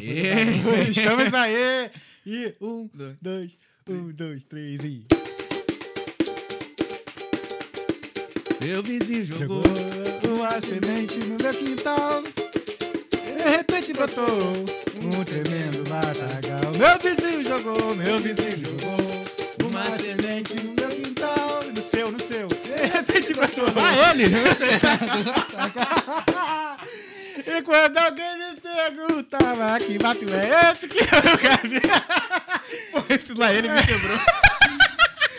Aê! Estamos aí! E um, dois, um, dois, três e. Meu vizinho jogou. Jogou uma semente no meu quintal. De repente brotou um tremendo matagal. Meu vizinho jogou, meu vizinho jogou uma semente no meu quintal. No seu, no seu. De repente brotou. Ah, ele! E quando alguém me perguntava que mato é esse que eu quero Pô, esse lá ele me quebrou.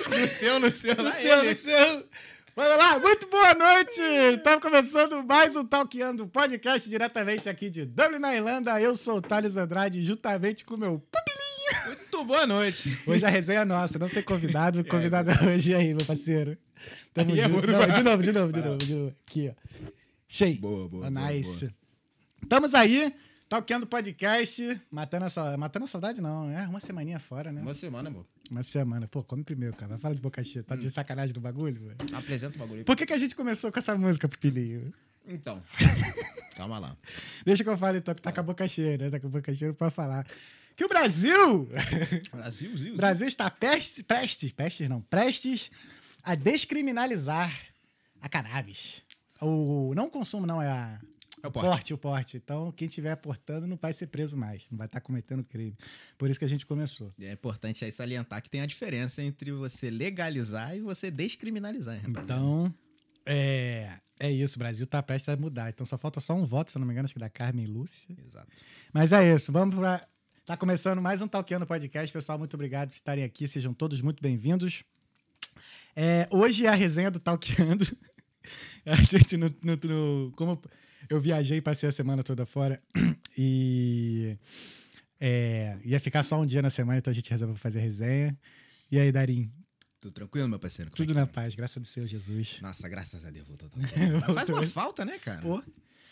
no seu, no seu, No lá seu, ele. no seu. Vamos lá, muito boa noite! Estamos começando mais um Talkando podcast diretamente aqui de Dublin, na Irlanda. Eu sou o Thales Andrade, juntamente com o meu pupilinho. Muito boa noite. Hoje a resenha é nossa, não tem convidado. Convidado hoje aí, meu parceiro. Tamo é junto. barato. de novo, de novo, de novo, de novo. Aqui, ó. Cheio. Boa, boa, Oh, boa, Nice. boa. Estamos aí, Talkando podcast, matando a, matando a saudade não, é uma semaninha fora, né? Uma semana, amor. Uma semana. Pô, come primeiro, cara. Fala de boca cheia. Tá de sacanagem do bagulho, velho? Apresenta o bagulho. Por que, que a gente começou com essa música, Pupilinho? Então, calma lá. Deixa que eu fale, então, que tá com a boca cheia, né? Tá com a boca cheia pra falar. Que o Brasil! Brasil, Zil, Brasil está prestes, prestes, prestes não, prestes a descriminalizar a cannabis. O não consumo, não, é a. É o porte. porte, o porte. Então, quem estiver portando não vai ser preso mais, não vai estar cometendo crime. Por isso que a gente começou. É importante aí salientar que tem a diferença entre você legalizar e você descriminalizar, rapaziada. Então, é, é isso. O Brasil tá prestes a mudar. Então, só falta só um voto, se não me engano, acho que da Carmen Lúcia. Exato. Mas é isso, vamos pra. Tá começando mais um Talkando Podcast. Pessoal, muito obrigado por estarem aqui. Sejam todos muito bem-vindos. É, hoje é a resenha do Talkando. A gente, no, no- no- como eu viajei passei a semana toda fora e é, ia ficar só um dia na semana, então a gente resolveu fazer resenha. E aí, Darim? Tudo tranquilo, meu parceiro? Como é Tudo que na tá? paz, graças ao Senhor Jesus. Nossa, graças a Deus, voltou. voltou. Faz uma falta, né, cara? Pô.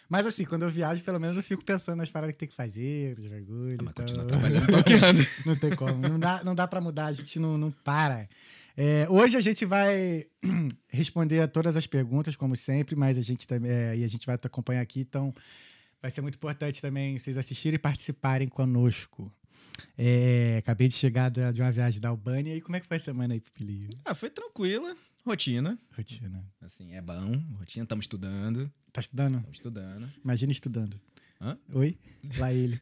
Mas assim, quando eu viajo, pelo menos eu fico pensando nas paradas que tem que fazer, os bagulhos. Ah, mas então- continua trabalhando, toqueando. Não tem como. Não dá, não dá pra mudar, a gente não, não para. É, hoje a gente vai responder a todas as perguntas, como sempre, mas a gente também. é, e a gente vai acompanhar aqui, então vai ser muito importante também vocês assistirem e participarem conosco. É, acabei de chegar de uma viagem da Albânia. E como é que foi a semana aí, Pupilinho? Ah, foi tranquila. Rotina. Rotina. Assim, é bom. Rotina, estamos estudando. Tá estudando? Estamos estudando. Imagina estudando. Hã? Oi? Lá ele.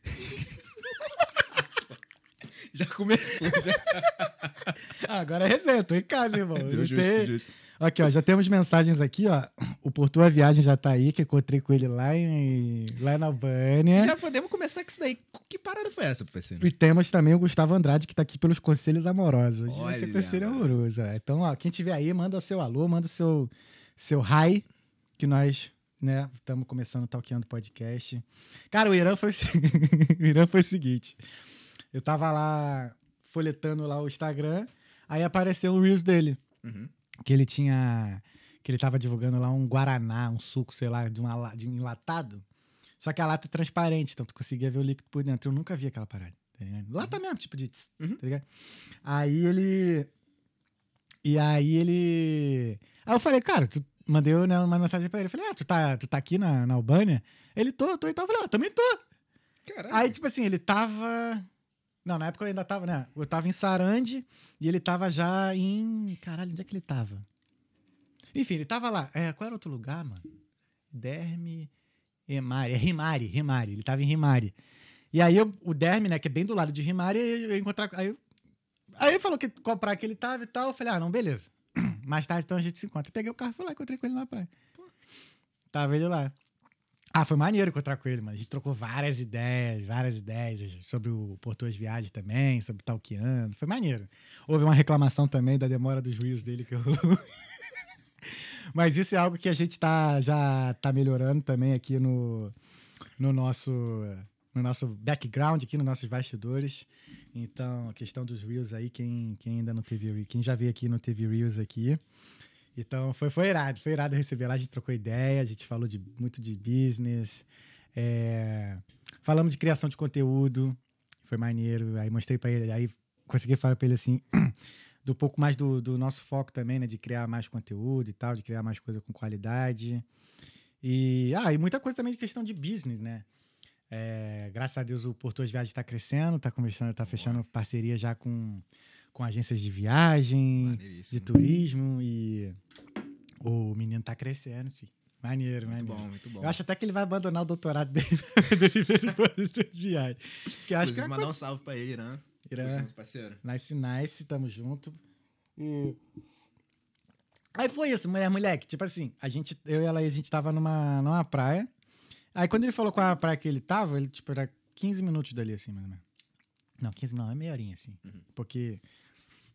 Já começou, já. Ah, agora é resenha, tô em casa, irmão. Não Justo, tem- justo. Aqui, ó, já temos mensagens aqui, ó. O Porto a Viagem já tá aí, que encontrei com ele lá, em, lá na Albânia. Já podemos começar com isso daí. Que parada foi essa, parceiro? E temos também o Gustavo Andrade, que tá aqui pelos conselhos amorosos. Olha, conselho mano. amoroso. ó. Então, ó, quem tiver aí, manda o seu alô, manda o seu, seu hi, que nós, né, estamos começando o Talkando Podcast. Cara, o Irã foi, o se- o Irã foi o seguinte. Eu tava lá folhetando lá o Instagram, aí apareceu o Reels dele. Uhum. Que ele tinha. Que ele tava divulgando lá um Guaraná, um suco, sei lá, de, uma, de um enlatado. Só que a lata é transparente, então tu conseguia ver o líquido por dentro. Eu nunca vi aquela parada. Tá? Lata mesmo, tipo de. tss, Tá ligado? Aí ele. E aí ele. Aí eu falei, cara, tu mandei né, uma mensagem pra ele. Eu falei, ah, tu tá, tu tá aqui na, na Albânia? Ele, tô, tô. Então eu falei, ah, também tô. Caralho. Aí, tipo assim, ele tava. Não, na época eu ainda tava, né? Eu tava em Sarandi e ele tava já em. Caralho, onde é que ele tava? Enfim, ele tava lá. É, qual era outro lugar, mano? Derme. Rimari. É Rimari, Rimari. Ele tava em Rimari. E aí eu- o Derme, né, que é bem do lado de Rimari, eu eu encontrar. Aí, eu- aí ele falou que qual praia que ele tava e tal. Eu falei, ah, não, beleza. Mais tarde então a gente se encontra. Peguei o carro e fui lá, encontrei com ele na praia. Tava ele lá. Ah, foi maneiro encontrar com ele, mano. A gente trocou várias ideias, várias ideias sobre o Porto Viagens também, sobre Talkiano. Foi maneiro. Houve uma reclamação também da demora dos reels dele que eu... Mas isso é algo que a gente tá, já tá melhorando também aqui no, no, nosso, no nosso background, aqui nos nossos bastidores. Então, a questão dos reels aí, quem, quem ainda não teve, quem já veio aqui não teve reels aqui. Então, foi, foi irado, foi irado receber lá, a gente trocou ideia, a gente falou de, muito de business, é, falamos de criação de conteúdo, foi maneiro, aí mostrei pra ele, aí consegui falar pra ele assim, do pouco mais do, do nosso foco também, né, de criar mais conteúdo e tal, de criar mais coisa com qualidade, e, ah, e muita coisa também de questão de business, né, É, graças a Deus o Por Tuas Viagens está crescendo, tá começando, tá fechando parceria já com, com agências de viagem, de turismo e o menino tá crescendo, filho. Maneiro, Muito maneiro. bom, muito bom. Eu acho até que ele vai abandonar o doutorado dele pra viver de Viagens. Que acho que é mandar um salve pra ele, Irã. Irã. Junto, parceiro. Nice, nice, tamo junto. E. Aí foi isso, mulher, moleque. Tipo assim, a gente, eu e ela, a gente tava numa, numa praia. Aí quando ele falou qual a praia que ele tava, ele, tipo, era 15 minutos dali, assim, mais ou menos. Não, 15 não, é meia horinha, assim. Porque,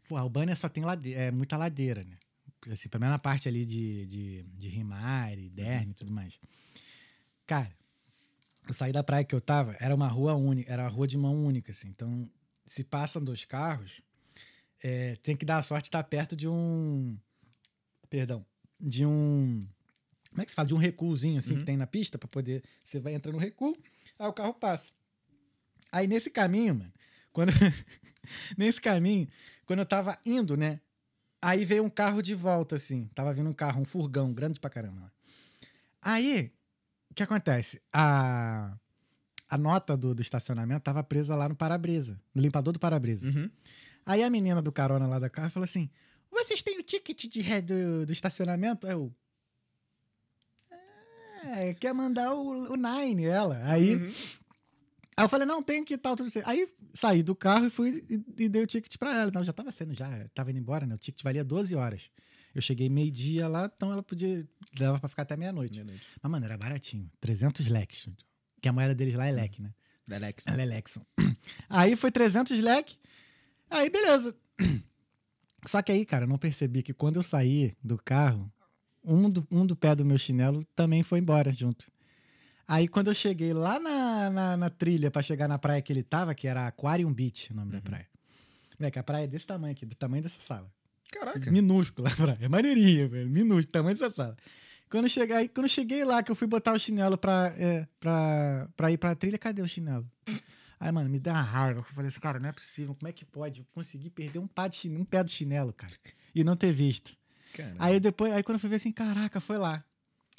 pô, a Albânia só tem ladeira, é muita ladeira, né? Assim, pelo menos na parte ali de, de, de Rimari, Derme e tudo mais. Cara, eu saí da praia que eu tava, era uma rua única, era uma rua de mão única, assim. Então, se passam dois carros, é, tem que dar a sorte de estar perto de um. Perdão. De um. Como é que se fala? De um recuozinho, assim, que tem na pista, pra poder. Você vai entrando no recuo, aí o carro passa. Aí nesse caminho, mano, quando. nesse caminho, quando eu tava indo, né? Aí veio um carro de volta, assim. Tava vindo um carro, um furgão, grande pra caramba. Aí, o que acontece? A, a nota do, do estacionamento tava presa lá no para-brisa, no limpador do para-brisa. Uhum. Aí a menina do carona lá da carro falou assim: Vocês têm o ticket de ré do, do estacionamento? Eu. É, quer mandar o, o Nine, ela. Aí, aí eu falei: Não, tem que tal, tudo certo. Aí saí do carro e fui e, e dei o ticket pra ela. Então já tava sendo, já tava indo embora, né? O ticket valia 12 horas. Eu cheguei meio-dia lá, então ela podia. dava pra ficar até meia-noite. Meia-noite. Mas, mano, era baratinho. 300 leques. Que a moeda deles lá é leque, né? Da Alex. Ela é Lexon. Aí foi 300 leque. Aí, beleza. Só que aí, cara, eu não percebi que quando eu saí do carro, um do, um do pé do meu chinelo também foi embora junto. Aí, quando eu cheguei lá na, na, na trilha pra chegar na praia que ele tava, que era Aquarium Beach, o nome da praia. Moleque, a praia é desse tamanho aqui, do tamanho dessa sala. Caraca. Minúscula a praia. É maneirinha, velho. Minúscula, tamanho dessa sala. Quando eu, cheguei, quando eu cheguei lá, que eu fui botar o chinelo pra, é, pra, pra ir pra trilha, cadê o chinelo? Aí, mano, me deu uma raiva. Eu falei assim, cara, não é possível. Como é que pode conseguir perder um, de chinelo, um pé do chinelo, cara? E não ter visto. Caramba. Aí depois, aí quando eu fui ver assim, caraca, foi lá.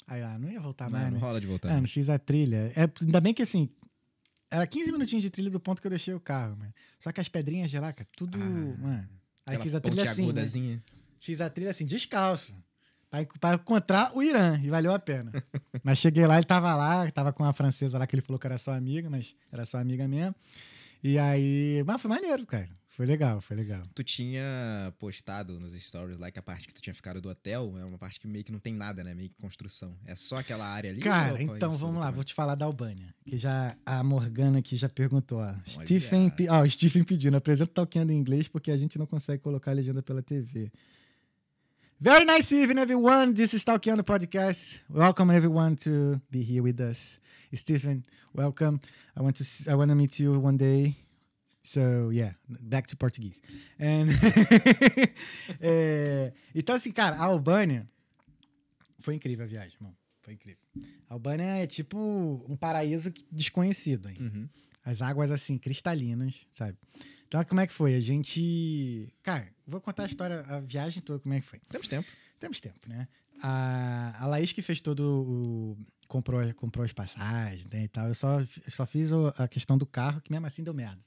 Aí, ah, não ia voltar mais, não, não né? rola de voltar. É, não fiz a trilha. É, ainda bem que assim, era 15 minutinhos de trilha do ponto que eu deixei o carro, mano. Só que as pedrinhas de lá, cara, tudo. mano. Aí fiz a trilha assim. Né? Fiz a trilha assim, descalço. Pra, pra encontrar o Irã, e valeu a pena. mas cheguei lá, ele tava lá, tava com a francesa lá que ele falou que era sua amiga, mas era sua amiga mesmo. E aí. Mas foi maneiro, cara. Foi legal, foi legal. Tu tinha postado nos stories lá que a parte que tu tinha ficado do hotel é uma parte que meio que não tem nada, né? Meio que construção. É só aquela área ali? Cara, é então vamos lá, vou te falar da Albânia. Que já a Morgana aqui já perguntou, ó. Stephen, pe- ó, o Stephen pedindo, apresenta o Talkando em inglês porque a gente não consegue colocar a legenda pela TV. Very nice evening, everyone. This is Talkando Podcast. Welcome everyone to be here with us. Stephen, welcome. I want to I want to meet you one day. So, yeah, back to Portuguese. And É, então, assim, cara, a Albânia foi incrível a viagem, irmão. Foi incrível. A Albânia é tipo um paraíso desconhecido, hein? Uhum. As águas, assim, cristalinas, sabe? Então, como é que foi? A gente. Cara, vou contar a história, a viagem toda, como é que foi. Temos tempo. Temos tempo, né? A, a Laís que fez todo o. comprou, comprou as passagens né, e tal. Eu só, eu só fiz a questão do carro, que mesmo assim deu merda.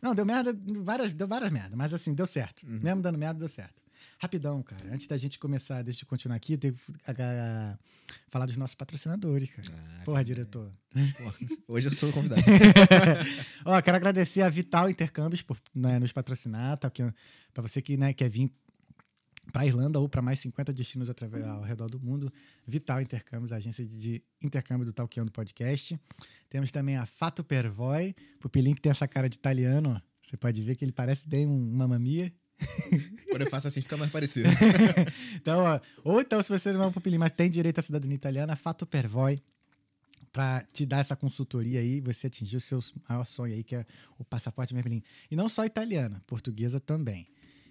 Não, deu merda, várias, deu várias merda, mas assim, deu certo. Mesmo dando merda, deu certo. Rapidão, cara. Antes da gente começar, deixa eu continuar aqui, tem que a- falar dos nossos patrocinadores, cara. Ah, Porra, diretor. Porra, Hoje eu sou o convidado. Ó, quero agradecer a Vital Intercâmbios por né, nos patrocinar, tá? Porque, pra você que né, quer vir para Irlanda ou para mais 50 destinos através, ao redor do mundo, Vital Intercâmbios, a agência de, intercâmbio do Talkando Podcast. Temos também a Fato Pervoy, Pupilim que tem essa cara de italiano. Você pode ver que ele parece bem um Mamma Mia. Quando eu faço assim, fica mais parecido. Então, ó, ou então, se você não é um pupilim, mas tem direito à cidadania italiana, Fato Pervoy, para te dar essa consultoria aí, você atingir o seu maior sonho aí, que é o passaporte vermelhinho. E não só italiana, portuguesa também.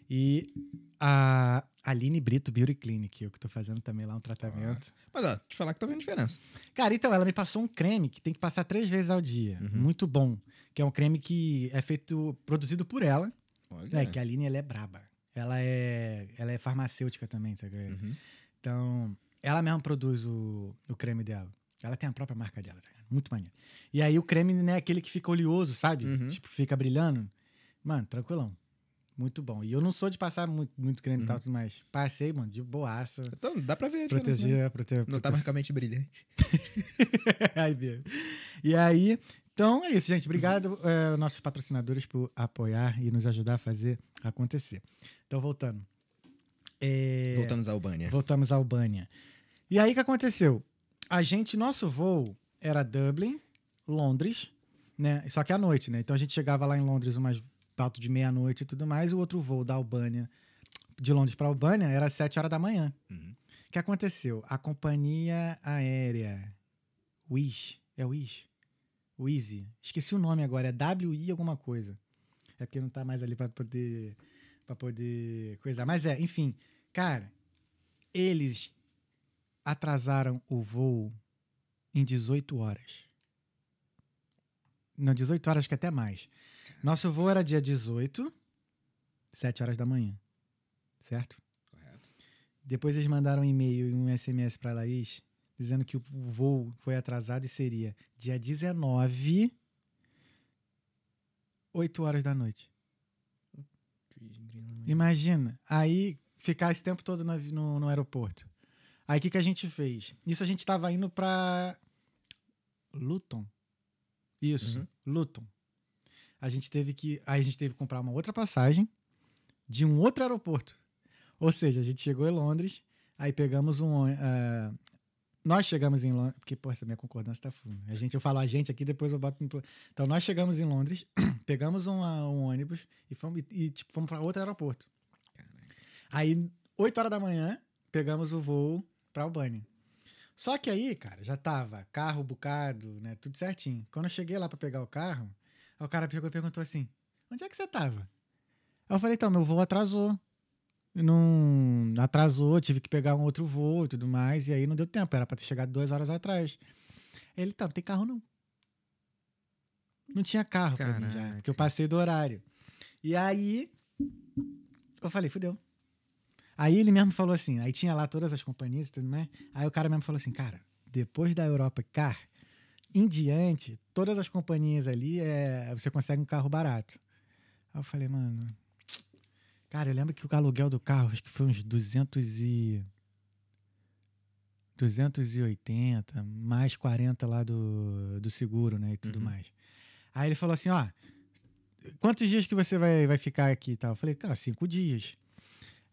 E a Aline Brito Beauty Clinic, eu que tô fazendo também lá um tratamento. Mas ó, te falar que tá vendo diferença. Cara, então, ela me passou um creme que tem que passar três vezes ao dia. Muito bom. Que é um creme que é feito, produzido por ela. Olha. É, que a Aline, ela é braba. Ela é, ela é farmacêutica também, sabe? Uhum. Então, ela mesma produz o, o creme dela. Ela tem a própria marca dela, tá? Muito maneiro. E aí o creme, né, é aquele que fica oleoso, sabe? Uhum. Tipo, fica brilhando. Mano, tranquilão. Muito bom. E eu não sou de passar muito, muito creme e tal, tudo mais. Passei, mano, de boaça. Então, dá pra ver. né? Proteger, proteger. Não tá marcamente brilhante. Ai, meu. E aí, então é isso, gente. Obrigado, eh, nossos patrocinadores, por apoiar e nos ajudar a fazer acontecer. Então, voltando. É, Voltamos à Albânia. Voltamos à Albânia. E aí, o que aconteceu? A gente, nosso voo era Dublin, Londres, né? Só que à noite, né? Então a gente chegava lá em Londres umas alto de meia-noite e tudo mais. E o outro voo da Albânia, de Londres para Albânia, era às 7 horas da manhã. Uhum. O que aconteceu? A companhia aérea Wish, é Wish? Wheezy. Esqueci o nome agora, é WI alguma coisa. É porque não tá mais ali para poder para poder coisar. Mas é, enfim, cara, eles atrasaram o voo em 18 horas. Não, 18 horas, acho que até mais. Nosso voo era dia 18, 7 horas da manhã. Certo? Correto. Depois eles mandaram um e-mail e um SMS para Laís dizendo que o voo foi atrasado e seria dia 19, 8 horas da noite. Imagina, aí ficar esse tempo todo no, no aeroporto. Aí o que, que a gente fez? Isso a gente estava indo para Luton. Isso, Uhum. Luton. A gente teve que, aí a gente teve que comprar uma outra passagem de um outro aeroporto. Ou seja, a gente chegou em Londres, aí pegamos um ah, nós chegamos em Londres, porque pô, essa minha concordância tá full. A gente eu falo a gente aqui, depois eu boto no Então nós chegamos em Londres, pegamos um, um ônibus e fomos e, tipo, fomos para outro aeroporto. Aí, 8 horas da manhã, pegamos o voo pra Albânia. Só que aí, cara, já tava carro bucado, né? Tudo certinho. Quando eu cheguei lá pra pegar o carro, aí o cara pegou e perguntou assim: onde é que você tava? Aí eu falei, então, meu voo atrasou. Não atrasou, tive que pegar um outro voo e tudo mais, e aí não deu tempo, era pra ter chegado duas horas atrás. Ele, tá, não tem carro não. Não tinha carro pra mim já, Caraca. porque eu passei do horário. E aí, eu falei, fudeu. Aí ele mesmo falou assim, aí tinha lá todas as companhias e tudo mais. Aí o cara mesmo falou assim, cara, depois da Europa Car, em diante, todas as companhias ali, é, você consegue um carro barato. Aí eu falei, mano. Cara, eu lembro que o aluguel do carro, acho que foi uns 200 e. 280, mais 40 lá do, do seguro, né? E tudo Uhum. mais. Aí ele falou assim: ó, quantos dias que você vai, vai ficar aqui e tal? Eu falei, cara, cinco dias.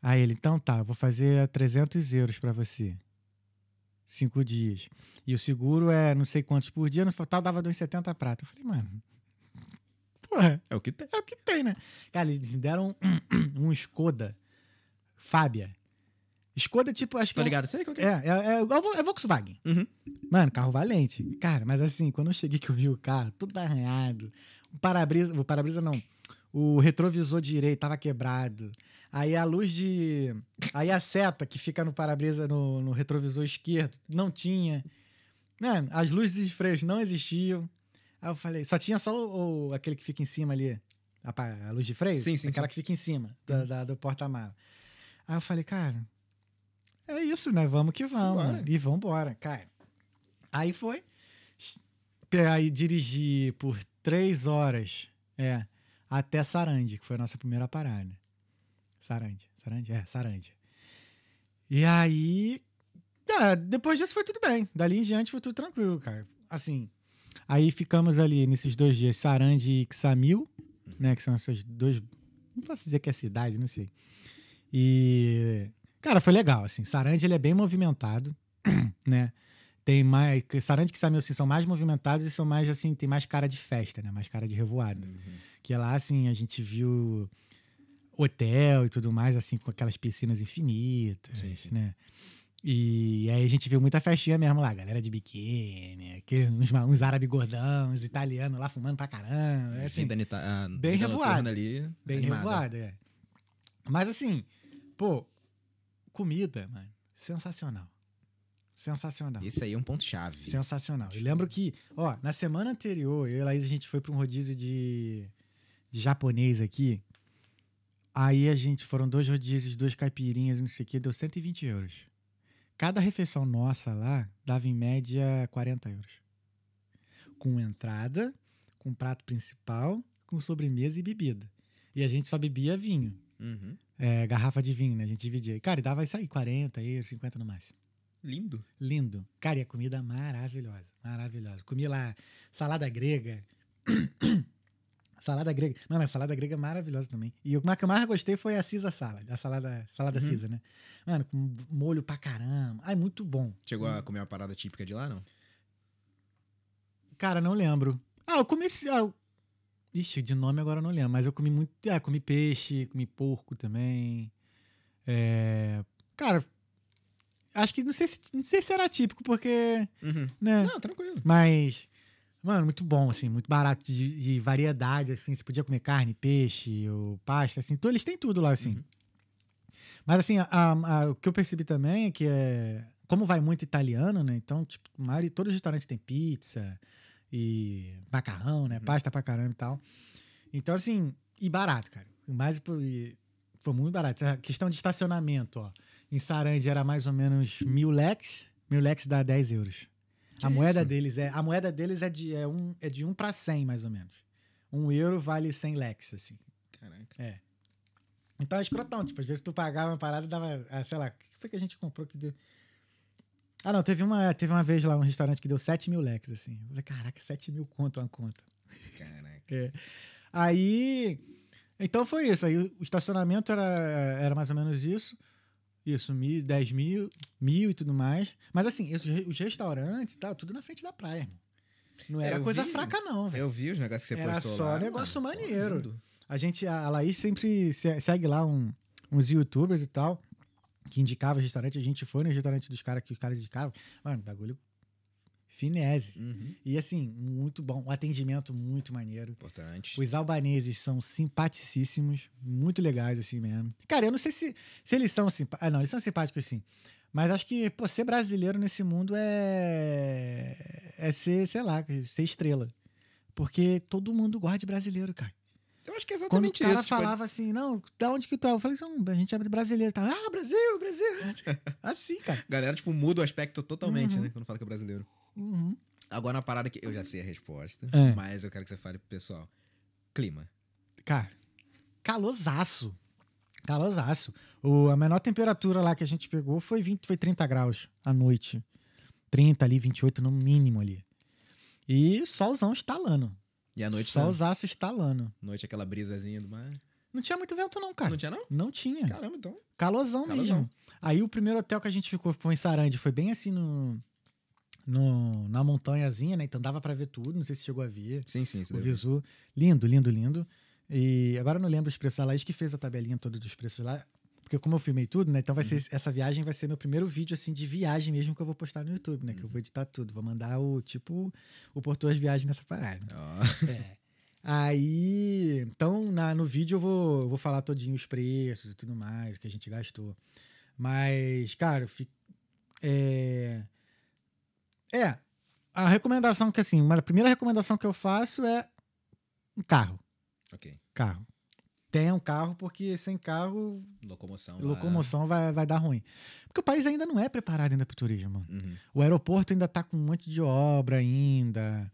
Aí ele, então tá, vou fazer 300 euros pra você. Cinco dias. E o seguro é não sei quantos por dia, no total dava 2,70 prata. Eu falei, mano. Porra, É o que tem. é o que tem, né? Cara, eles me deram um, um Skoda Fábia. Skoda, tipo, acho que. Tô é ligado, sei qual que é. É, é, é, é Volkswagen. Uhum. Mano, carro valente. Cara, mas assim, quando eu cheguei que eu vi o carro, tudo arranhado. O para-brisa, o para-brisa não. O retrovisor direito tava quebrado. Aí a luz de. Aí a seta que fica no para-brisa, no, no retrovisor esquerdo, não tinha. Mano, as luzes de freios não existiam. Aí eu falei, só tinha só o, o- aquele que fica em cima ali. A, a luz de freio? Sim, sim, Aquela sim. que fica em cima da, da- do porta-mala. Aí eu falei, cara, é isso, né? Vamos que vamos. Simbora. mano. E vambora, cara. Aí foi. Aí dirigi por três horas, é, até Sarandi, que foi a nossa primeira parada. Sarandi, Sarandi? É, Sarandi. E aí, é, depois disso foi tudo bem. Dali em diante foi tudo tranquilo, cara. Assim, aí ficamos ali nesses dois dias, Sarandi e Xamil, né, que são esses dois, não posso dizer que é cidade, não sei. E, cara, foi legal, assim. Sarandi, ele é bem movimentado, né? Tem mais. Sarandi e Xamil, assim, são mais movimentados e são mais, assim, tem mais cara de festa, né? Mais cara de revoada. Que lá, assim, a gente viu hotel e tudo mais, assim, com aquelas piscinas infinitas, Sim, sim. né? E aí a gente viu muita festinha mesmo lá, galera de biquíni, aquele- uns, uns árabes gordão, uns italianos lá fumando pra caramba. É, assim, Vida nita- a bem vida revoado. ali. bem animada. revoada, é. Mas assim, pô, comida, mano, sensacional. Sensacional. Isso aí é um ponto-chave. Sensacional. Eu lembro que, ó, na semana anterior, eu e a Laís, a gente foi pra um rodízio de, de japonês aqui. Aí a gente, foram dois rodízios, duas caipirinhas, não sei o que, deu 120 euros. Cada refeição nossa lá dava em média 40 euros. Com entrada, com prato principal, com sobremesa e bebida. E a gente só bebia vinho. Uhum. É, garrafa de vinho, né? A gente dividia. Cara, e dava isso aí, 40 euros, 50 no máximo. Lindo. Lindo. Cara, e a comida maravilhosa. Maravilhosa. Comi lá salada grega. Salada grega. Mano, a salada grega é maravilhosa também. E o que eu mais gostei foi a Cisa Salad. A salada, salada Uhum. Cisa, né? Mano, com molho pra caramba. Ai, muito bom. Chegou a comer uma parada típica de lá, não? Cara, não lembro. Ah, eu comi. esse- Ah, eu- Ixi, de nome agora eu não lembro. Mas eu comi muito. Ah, comi peixe, comi porco também. É... Cara, acho que não sei, se, não sei se era típico, porque. Uhum. Né? Não, tranquilo. Mas, mano, muito bom, assim, muito barato de, de variedade, assim. Você podia comer carne, peixe, ou pasta, assim. Então, eles têm tudo lá, assim. Mas, assim, a- a- o que eu percebi também é que é. Como vai muito italiano, né? Então, tipo, maioria, todos os restaurantes têm pizza e macarrão, né? Pasta pra caramba e tal. Então, assim, e barato, cara. Mais e foi muito barato. A questão de estacionamento, ó. Em Sarandi era mais ou menos mil leques. Mil leques dá 10 euros. Que a moeda isso? deles é a moeda deles é de é um é de 1 para 100 mais ou menos. Um euro vale 100 leques assim. Caraca. É. Então é escrotão, tipo, às vezes tu pagava uma parada dava, ah, sei lá, o que foi que a gente comprou que deu? Ah, não, teve uma, teve uma vez lá um restaurante que deu 7 mil leques, assim. Eu falei, caraca, 7 mil conto uma conta. Caraca. É. Aí. Então foi isso. Aí o estacionamento era, era mais ou menos isso. Isso, mil, 10 mil, mil e tudo mais. Mas assim, os, os restaurantes e tal, tudo na frente da praia, irmão. Não era Eu coisa vi. fraca, não, velho. Eu vi os negócios que você Era postou só lá. negócio mano. Maneiro. lindo. A gente, a Laís sempre se- segue lá um- uns youtubers e tal, que indicava restaurante. A gente foi no restaurante dos caras que os caras indicavam. Mano, bagulho finese. Uhum. E assim, muito bom. O atendimento muito maneiro. Importante. Os albaneses são simpaticíssimos, muito legais, assim mesmo. Cara, eu não sei se, se eles são simpáticos. Ah, não, eles são simpáticos, sim. Mas acho que, pô, ser brasileiro nesse mundo é. É ser, sei lá, ser estrela. Porque todo mundo gosta de brasileiro, cara. Eu acho que é Quando o exatamente cara isso. tipo, falava assim, não, da onde que tu é? Eu falei, não, a gente é brasileiro. Tá? Ah, Brasil, Brasil. Assim, cara. galera, tipo, muda o aspecto totalmente, Uhum. né? Quando fala que é brasileiro. Uhum. Agora, uma parada que eu já sei a resposta, É. mas eu quero que você fale pro pessoal. Clima. Cara, calorzaço. Calorzaço. O, a menor temperatura lá que a gente pegou foi 20, foi 30 graus à noite. 30 ali, 28 no mínimo ali. E solzão estalando. E à noite, Solzaço estalando. noite aquela brisazinha do mar. Não tinha muito vento não, cara. Não tinha, não? Não tinha. Caramba, então. Calorzão, Calorzão. mesmo. Aí o primeiro hotel que a gente ficou foi em Sarandi, foi bem assim no, no na montanhazinha, né? Então dava pra ver tudo, não sei se chegou a ver. Sim, sim. Você O visu. Lindo, lindo, lindo. E agora eu não lembro os preços. A Laís que fez a tabelinha toda dos preços lá. Porque como eu filmei tudo, né? Então vai ser essa viagem vai ser meu primeiro vídeo assim de viagem mesmo que eu vou postar no YouTube, né? Que eu vou editar tudo, vou mandar o tipo o Porto as viagens nessa parada. Ó. É. Aí, então na, no vídeo eu vou, eu vou falar todinho os preços e tudo mais que a gente gastou. Mas, cara, eu fi- é, é a recomendação que assim, uma- a primeira recomendação que eu faço é um carro, ok. carro. Tenha um carro porque sem carro Locomoção. lá. locomoção vai, vai dar ruim. Porque o país ainda não é preparado ainda para o turismo, mano. Uhum. O aeroporto ainda tá com um monte de obra ainda.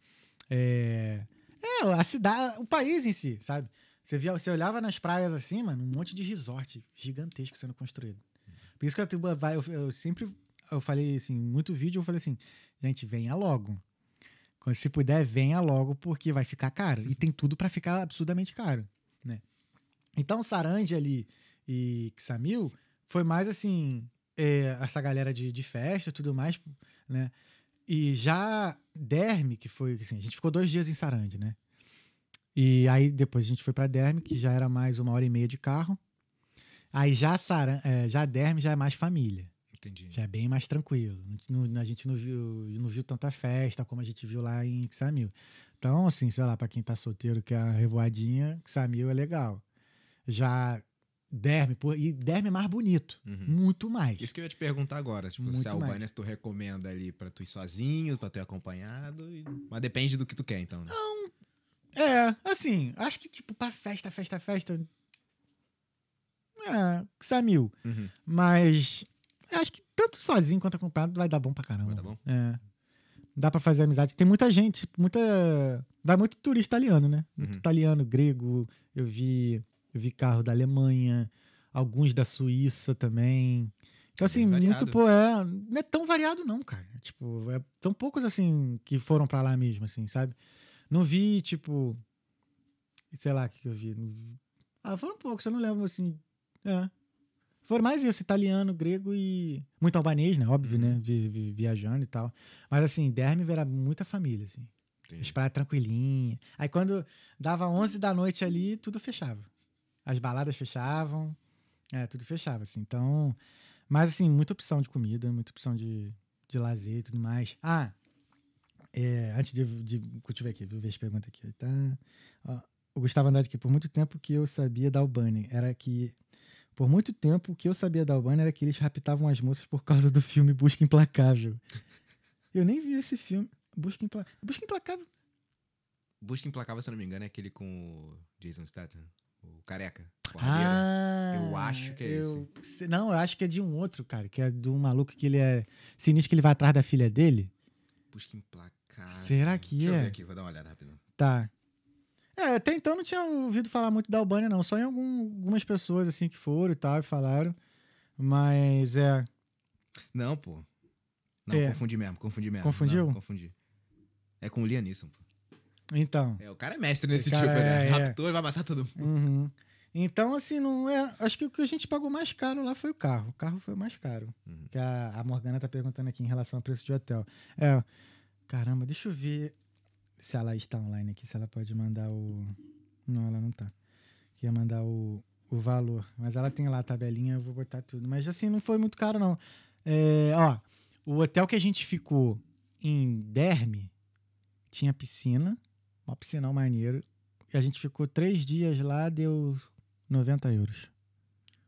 É, é a cidade, o país em si, sabe? Você, via, você olhava nas praias assim, mano, um monte de resort gigantesco sendo construído. Por isso que a Tuba vai, eu, eu sempre eu falei assim, muito vídeo, eu falei assim, gente, venha logo. Se puder, venha logo, porque vai ficar caro. E tem tudo para ficar absurdamente caro, né? Então, Sarandi ali e Xamil foi mais assim, é, essa galera de, de festa tudo mais, né? E já Derme, que foi assim, a gente ficou dois dias em Sarandi, né? E aí depois a gente foi para Derme, que já era mais uma hora e meia de carro. Aí já Saran, é, já Derme já é mais família, Entendi. já é bem mais tranquilo. Não- a gente não viu, não viu tanta festa como a gente viu lá em Xamil. Então, assim, sei lá, para quem tá solteiro, que é a revoadinha, Xamil é legal. Já Derme, pô, e Derme é mais bonito, Uhum. muito mais. Isso que eu ia te perguntar agora. Tipo, Muito se a. Albânia tu recomenda ali pra tu ir sozinho, pra tu ir acompanhado. e- Mas depende do que tu quer, então. Né? É, assim, acho que, tipo, pra festa, festa, festa. É, Samil. Uhum. Mas acho que tanto sozinho quanto acompanhado, vai dar bom pra caramba. Vai dar bom? É. Dá pra fazer amizade. Tem muita gente, muita. Vai muito turista italiano, né? Muito Uhum. italiano, grego. Eu vi, eu vi carro da Alemanha, alguns da Suíça também. Então, assim, Bem muito, variado. pô, é. Não é tão variado, não, cara. Tipo, é- são poucos, assim, que foram pra lá mesmo, assim, sabe? Não vi, tipo. Sei lá o que, eu vi- Ah, foram poucos, eu não lembro, assim. É. Foram mais isso, italiano, grego e. Muito albanês, né? Óbvio, né? Vi- vi- viajando e tal. Mas assim, Derme era muita família, assim. Entendi. As praias tranquilinhas. Aí quando dava 11 da noite ali, tudo fechava. As baladas fechavam. É, tudo fechava, assim. Então. Mas assim, muita opção de comida, muita opção de, de lazer e tudo mais. Ah, é, antes de, de. Ver aqui, vou ver as perguntas aqui. Tá? Ó, o Gustavo Andrade aqui, por muito tempo que eu sabia da Albânia era que. Por muito tempo o que eu sabia da Albânia era que eles raptavam as moças por causa do filme Busca Implacável. Eu nem vi esse filme. Busca, Impla... Busca Implacável. Busca Implacável, se eu não me engano, é aquele com o Jason Statham, o careca. porradeiro. Ah, Eu acho que é eu... esse. Não, eu acho que é de um outro, cara. Que é do maluco que ele é sinistro que ele vai atrás da filha dele. Busca Implacável. Será que Deixa eu é? ver aqui, vou dar uma olhada rápido. Tá. É, até então não tinha ouvido falar muito da Albânia, não. Só em algum- algumas pessoas, assim, que foram e tal, e falaram. Mas é. Não, pô. Não, É. confundi mesmo, confundi mesmo. Confundiu? Não, confundi. É com o Liam Neeson, pô. Então. É, o cara é mestre nesse tipo, né? é, é. Raptor vai matar todo mundo. Uhum. Então, assim, não é. Acho que o que a gente pagou mais caro lá foi o carro. O carro foi o mais caro. Uhum. Que a, a Morgana tá perguntando aqui em relação ao preço de hotel. É. Caramba, deixa eu ver se ela está online aqui, se ela pode mandar o. Não, ela não tá. Queria mandar o, o valor. Mas ela tem lá a tabelinha, eu vou botar tudo. Mas assim, não foi muito caro, não. É, ó, o hotel que a gente ficou em Derme tinha piscina, uma piscinão maneiro. E a gente ficou três dias lá, deu 90 euros.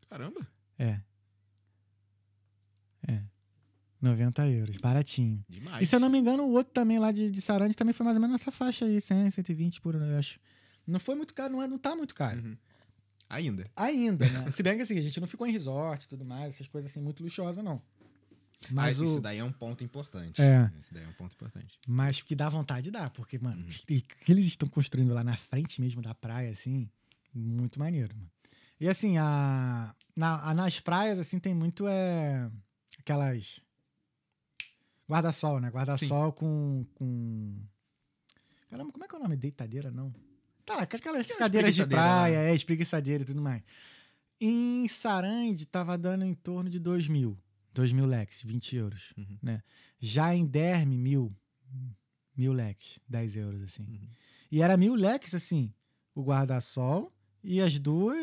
Caramba. É. É. 90 euros, baratinho. Demais. E se eu não me engano, o outro também lá de, de Sarandi também foi mais ou menos nessa faixa aí, 100, 120 por ano, eu acho. Não foi muito caro, não, é, não tá muito caro. Uhum. Ainda. Ainda, né? Se bem que assim, a gente não ficou em resort e tudo mais, essas coisas assim muito luxuosas, não. Mas, ah, o, Isso daí é um ponto importante. É. Isso daí é um ponto importante. mas que dá vontade dá, porque, mano, Uhum. o que eles estão construindo lá na frente mesmo da praia, assim, muito maneiro, mano. E assim, a, na, a- nas praias, assim, tem muito é, aquelas. Guarda-sol, né? Guarda-sol com, com. Caramba, como é que é o nome? Deitadeira, não? Tá, com aquelas cadeiras de praia, né? é, espreguiçadeira e tudo mais. Em Sarandi, tava dando em torno de 2 mil. 2 mil leques, 20 euros. Uhum. Né? Já em Derme, mil. Mil leques, 10 euros, assim. Uhum. E era mil leques, assim, o guarda-sol e as duas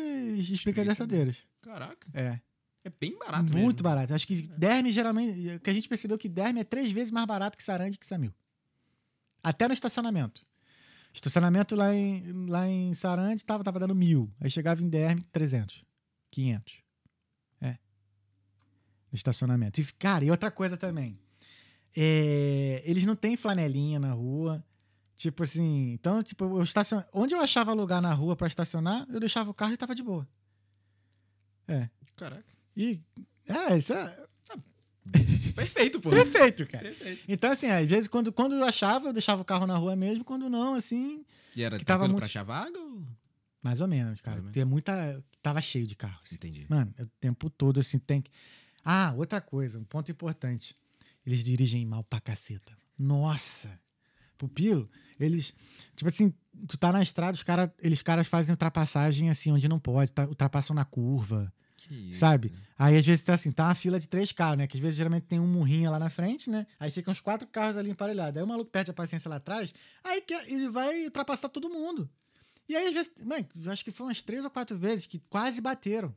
espreguiçadeiras. Caraca. É. É bem barato Muito mesmo. barato. Acho que Derme, geralmente, o que a gente percebeu que Derme é três vezes mais barato que Sarandi que Samil. Até no estacionamento. Estacionamento lá em, lá em Sarandi tava, tava dando mil. Aí chegava em Derme, 300. 500. É. No estacionamento. E, cara, e outra coisa também. É, eles não têm flanelinha na rua. Tipo assim, então, tipo, eu estacion... onde eu achava lugar na rua pra estacionar, eu deixava o carro e tava de boa. É. Caraca. E. É, isso é Perfeito, pô. perfeito, cara. Perfeito. Então, assim, às vezes, quando, quando eu achava, eu deixava o carro na rua mesmo, quando não, assim, E era Que tava muito- pra achar vaga ou... mais ou menos, cara. Tem muita. Tava cheio de carro. assim. Entendi. Mano, o tempo todo, assim, tem que. Ah, outra coisa, um ponto importante. Eles dirigem mal pra caceta. Nossa! Pupilo, eles. Tipo assim, tu tá na estrada, os caras eles caras fazem ultrapassagem assim, onde não pode, tá- ultrapassam na curva. Isso, sabe? Aí às vezes tá assim, tá uma fila de três carros, né? Que às vezes geralmente tem um murrinho lá na frente, né? Aí ficam uns quatro carros ali emparelhados. Aí o maluco perde a paciência lá atrás, aí que- ele vai ultrapassar todo mundo. E aí às vezes, mano, acho que foi umas três ou quatro vezes que quase bateram.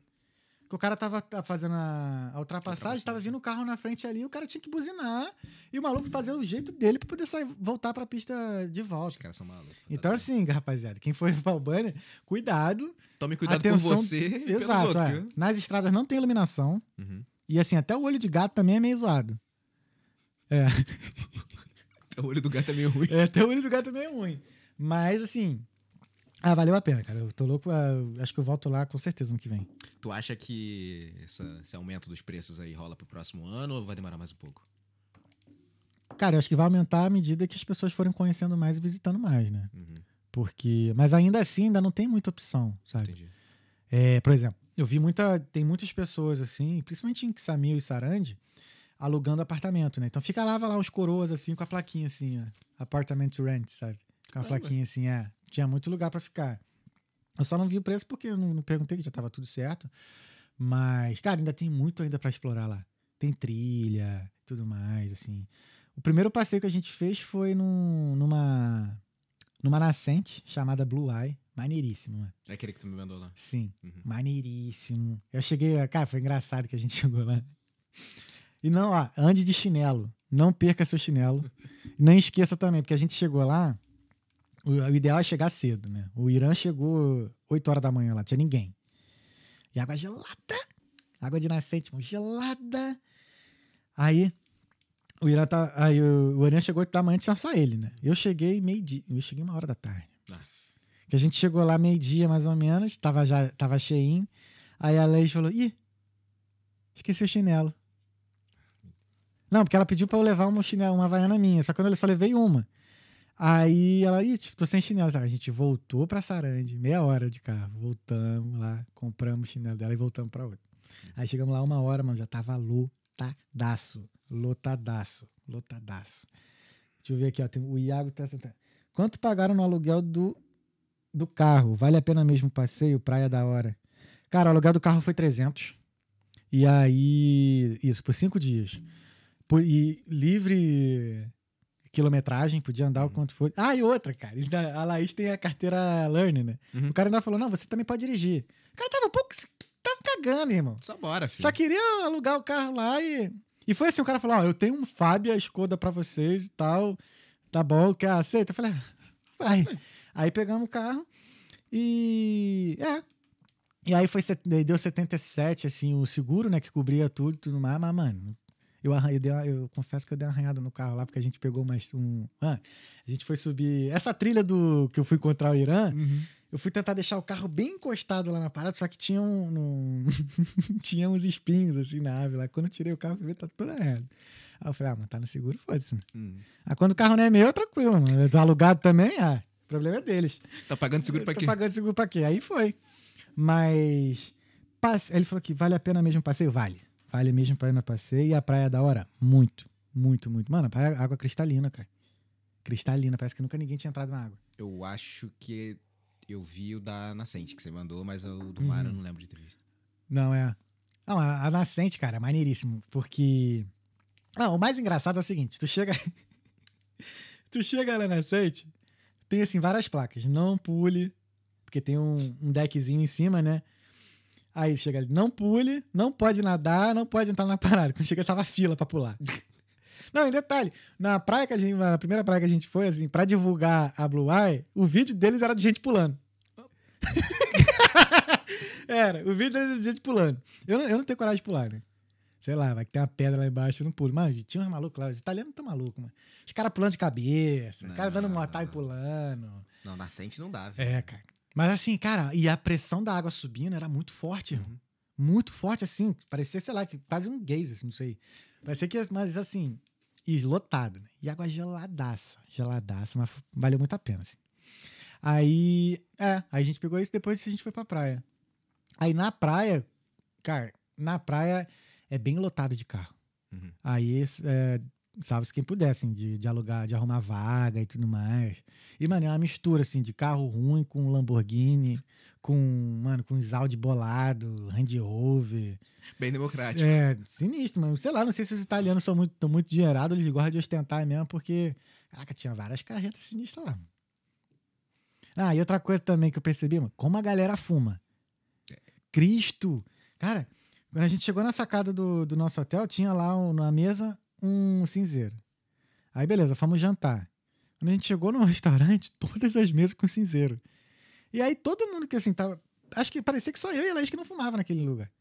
Que o cara tava tá fazendo a, a ultrapassagem, tava vindo o carro na frente ali, o cara tinha que buzinar e o maluco fazer o jeito dele pra poder sair, voltar pra pista de Os volta. caras são malucos. Então, assim, rapaziada, quem for pra Albânia, cuidado. Tome cuidado atenção- com você e Exato, outros, é. Nas estradas não tem iluminação. Uhum. E assim, até o olho de gato também é meio zoado. É, O olho do gato é meio ruim. é, até o olho do gato é ruim. Mas assim, Ah, valeu a pena, cara. Eu tô louco. ah, acho que eu volto lá com certeza no que vem. Tu acha que essa- esse aumento dos preços aí rola pro próximo ano ou vai demorar mais um pouco? Cara, eu acho que vai aumentar à medida que as pessoas forem conhecendo mais e visitando mais, né? Uhum, Porque. Mas ainda assim, ainda não tem muita opção, sabe? entendi. É, por exemplo, eu vi muita. Tem muitas pessoas, assim, principalmente em Xamil e Sarandi, alugando apartamento, né? Então ficava lá os coroas, assim, com a plaquinha, assim, ó. Apartment to rent, sabe? Com a plaquinha, assim, é. Tinha muito lugar pra ficar. Eu só não vi o preço porque eu não, não perguntei, que já tava tudo certo. Mas, cara, ainda tem muito ainda pra explorar lá. Tem trilha, tudo mais, assim. O primeiro passeio que a gente fez foi num- numa, numa nascente chamada Blue Eye. Maneiríssimo, mano. É aquele que tu me mandou lá. Sim, Uhum. maneiríssimo. Eu cheguei, cara, foi engraçado que a gente chegou lá. E não, ó, ande de chinelo. Não perca seu chinelo. Não esqueça também, porque a gente chegou lá. O, o ideal é chegar cedo, né? O Irã chegou 8 horas da manhã lá, tinha ninguém. E água gelada. Água de nascente, mano, gelada. Aí, o Irã tá. Aí o, o Irã chegou 8 da manhã, tinha só ele, né? Eu cheguei meio-dia. Eu cheguei uma hora da tarde. Ah, Que a gente chegou lá meio-dia, mais ou menos, tava já tava cheinho. Aí a Leis falou: Ih, esqueci o chinelo. Não, porque ela pediu pra eu levar uma chinelo, uma havaiana minha, só que eu só levei uma. Aí ela, ih, tipo, tô sem chinelo. A gente voltou pra Sarandi, meia hora de carro. Voltamos lá, compramos o chinelo dela e voltamos pra outra. Aí chegamos lá uma hora, mano, já tava lotadaço. Lotadaço. Lotadaço. Deixa eu ver aqui, ó. Tem, o Iago tá sentado. Quanto pagaram no aluguel do, do carro? Vale a pena mesmo o passeio? Praia da hora. Cara, o aluguel do carro foi 300. E aí, isso, por cinco dias. Por- e livre quilometragem, podia andar o quanto for. Ah, e outra, cara. A Laís tem a carteira Learning, né? Uhum. O cara ainda falou: não, você também pode dirigir. O cara tava pouco. Cagando, irmão. Só bora, filho. Só queria alugar o carro lá e. E foi assim: o cara falou: Ó, eu tenho um Fábia Skoda pra vocês e tal. Tá bom, quer aceita? Eu falei: ah, vai. Aí pegamos o carro e. É. E aí foi, deu 77, assim, o seguro, né, que cobria tudo e tudo mais, mas, mano, eu, arran- eu, uma- eu confesso que eu dei uma arranhada no carro lá, porque a gente pegou mais um. Ah, a gente foi subir. Essa trilha do que eu fui encontrar o Irã, Uhum. Eu fui tentar deixar o carro bem encostado lá na parada, só que tinha um. um- tinha uns espinhos assim na árvore lá. Quando eu tirei o carro, eu ver, tá tudo errado. Aí eu falei, ah, mano, tá no seguro, foda-se. Hum. Ah, quando o carro não é meu, é tranquilo, mano. Tá alugado também, ah, o problema é deles. Tá pagando seguro pra Tô quê? pagando seguro pra quê? Aí foi. Mas. passe- Ele falou que vale a pena mesmo o passeio? Vale. Vale mesmo para ir no passeio. E a praia é da hora? Muito. Muito, muito. Mano, a praia, água cristalina, cara. Cristalina. Parece que nunca ninguém tinha entrado na água. Eu acho que eu vi o da Nascente que você mandou, mas o do mar Uhum. eu não lembro de ter visto. Não, é. Não, a, a nascente, cara, é maneiríssimo. Porque. Não, o mais engraçado é o seguinte: tu chega. tu chega na nascente, tem assim várias placas. Não pule, porque tem um, um deckzinho em cima, né? Aí chega ali, não pule, não pode nadar, não pode entrar na parada. Quando chega, tava fila pra pular. Não, em detalhe, na praia que a gente, na primeira praia que a gente foi, assim, pra divulgar a Blue Eye, o vídeo deles era de gente pulando. Era, o vídeo era de gente pulando. Eu não, eu não tenho coragem de pular, né? Sei lá, vai que tem uma pedra lá embaixo, eu não pulo. Mano, tinha uns malucos lá, os italianos estão malucos, mano. Os caras pulando de cabeça, os caras dando Não, mortal e não. pulando. Não, Nascente não dá, velho. É, cara. Mas assim, cara, e a pressão da água subindo era muito forte, irmão. Muito forte, assim. Parecia, sei lá, que quase um gaze, assim, não sei. Parecia que, mas assim, eslotado, né? E água geladaça, geladaça, mas valeu muito a pena, assim. Aí, é, aí a gente pegou isso, depois a gente foi pra praia. Aí na praia, cara, na praia é bem lotado de carro. Uhum. Aí, é, salve-se quem puder, assim, de, de alugar, de arrumar vaga e tudo mais. E, mano, é uma mistura, assim, de carro ruim com Lamborghini, com, mano, com Audi bolado, Range Rover. Bem democrático. É, sinistro, mano. Sei lá, não sei se os italianos são muito, tão muito dinheirados, eles gostam de ostentar mesmo, porque, caraca, tinha várias carretas sinistras lá. Ah, e outra coisa também que eu percebi, mano, como a galera fuma. Cristo! Cara, quando a gente chegou na sacada do, do nosso hotel, tinha lá um- na mesa um cinzeiro. Aí, beleza, fomos jantar. Quando a gente chegou no restaurante, todas as mesas com cinzeiro. E aí todo mundo que assim tava. Acho que parecia que só eu e a Laís que não fumava naquele lugar.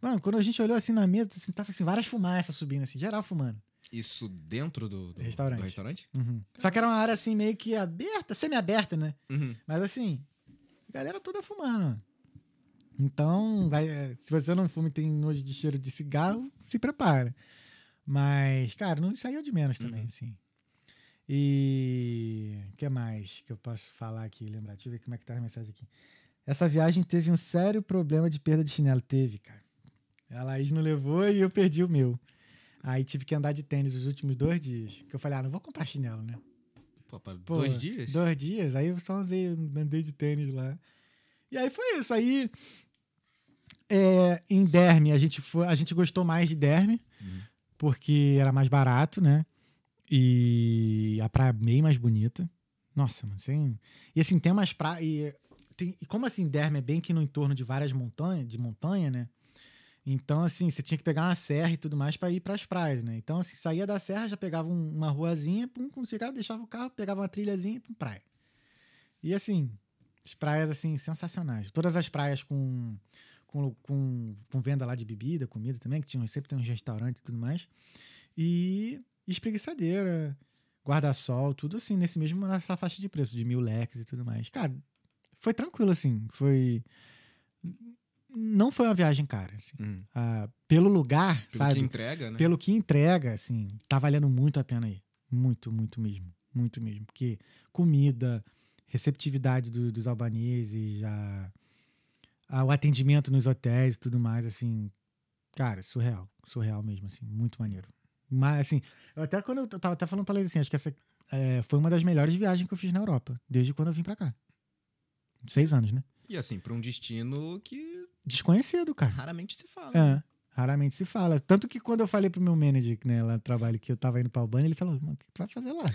Mano, quando a gente olhou assim na mesa, assim, tava assim, várias fumaças subindo, assim, geral fumando. Isso dentro do, do Restaurante. do restaurante? Uhum. Só que era uma área assim meio que aberta, semi-aberta, né? Uhum. Mas assim, A galera toda fumando. Então, vai, é, se você não fuma e tem nojo de cheiro de cigarro, se prepara. Mas, cara, não saiu de menos também, assim. E o que mais que eu posso falar aqui, lembrar? Deixa eu ver como é que tá a mensagem aqui. Essa viagem teve um sério problema de perda de chinelo. Teve, cara. A Laís não levou e eu perdi o meu. Aí tive que andar de tênis os últimos dois dias. Que eu falei, ah, não vou comprar chinelo, né? Pô, pra Pô, dois dias? Dois dias. Aí eu só usei, andei de tênis lá. E aí foi isso. Aí é, em Derme, a gente, foi, a gente gostou mais de Derme, porque era mais barato, né? E a praia bem mais bonita. Nossa, mano, sem... E assim, tem umas praias. E, tem- e como assim, Derme é bem que no entorno de várias montanhas, de montanha, né? Então, assim, você tinha que pegar uma serra e tudo mais para ir para as praias, né? Então, assim, saía da serra, já pegava um- uma ruazinha, pum, quando chegava, deixava o carro, pegava uma trilhazinha, pum, praia. E assim, as praias, assim, sensacionais. Todas as praias com, com, com, com venda lá de bebida, comida também, que tinham, sempre tem uns restaurantes e tudo mais. E espreguiçadeira, guarda-sol, tudo assim, nesse mesmo, nessa faixa de preço, de mil leques e tudo mais. Cara, foi tranquilo, assim. Foi. Não foi uma viagem cara, assim. Hum. Ah, pelo lugar, Pelo sabe? que entrega, né? Pelo que entrega, assim, tá valendo muito a pena ir. Muito, muito mesmo. Muito mesmo. Porque comida, receptividade do- dos albaneses, a, a- o atendimento nos hotéis e tudo mais, assim, cara, surreal. Surreal mesmo, assim, muito maneiro. Mas, assim, eu até quando eu tava até falando pra eles assim, acho que essa é, foi uma das melhores viagens que eu fiz na Europa, desde quando eu vim pra cá. Seis anos, né? E assim, pra um destino que Desconhecido, cara. raramente se fala. É, raramente se fala. Tanto que quando eu falei pro meu manager, né, lá no trabalho, que eu tava indo pra Albânia, ele falou, mano, o que tu vai fazer lá?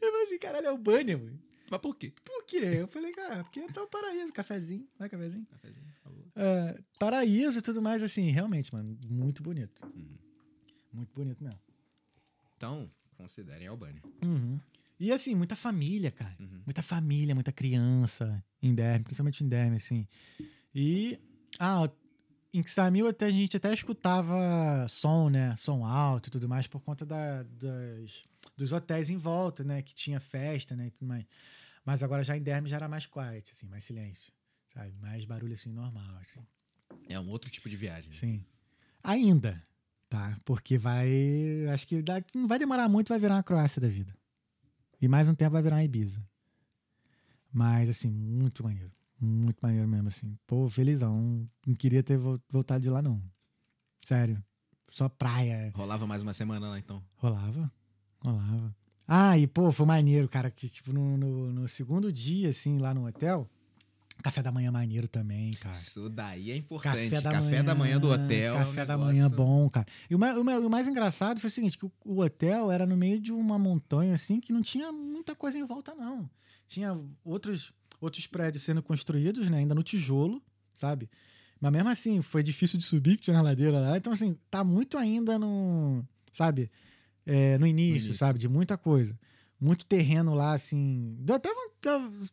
eu falei assim, caralho, é Albânia, mano. Mas por quê? Por quê? Eu falei, cara, porque tá o paraíso, cafezinho, vai cafezinho. Cafezinho, por favor. É, paraíso e tudo mais, assim, realmente, mano, muito bonito. Muito bonito mesmo. Então, considerem Albânia. Uhum. E assim, muita família, cara. Muita família, muita criança em Derme, principalmente em Derme, assim. E. Ah, em Xamil até a gente até escutava som, né? Som alto e tudo mais, por conta da, das, dos hotéis em volta, né? Que tinha festa, né? E tudo mais. Mas agora já em Derme já era mais quiet, assim, mais silêncio. Sabe? Mais barulho assim, normal, assim. É um outro tipo de viagem. né? Sim. Ainda, tá? Porque vai. Acho que dá- não vai demorar muito, vai virar uma Croácia da vida. E mais um tempo vai virar uma Ibiza. Mas, assim, muito maneiro. Muito maneiro mesmo, assim. Pô, felizão. Não queria ter vol- voltado de lá, não. Sério. Só praia. Rolava mais uma semana lá, então. Rolava. Rolava. Ah, e pô, foi maneiro, cara, que tipo, no, no, no segundo dia, assim, lá no hotel, café da manhã maneiro também, cara. Isso daí é importante. Café Café da, da, manhã, manhã, do hotel. é um Café da negócio- manhã bom, cara. E o mais, o mais- engraçado foi o seguinte: que o, hotel era no meio de uma montanha, assim, que não tinha muita coisa em volta, não. Tinha outros, outros prédios sendo construídos, né? Ainda no tijolo, sabe? Mas mesmo assim, foi difícil de subir, que tinha uma ladeira lá. Então, assim, tá muito ainda no. Sabe? É, no, início, início. sabe? De muita coisa. Muito terreno lá, assim. Dá até,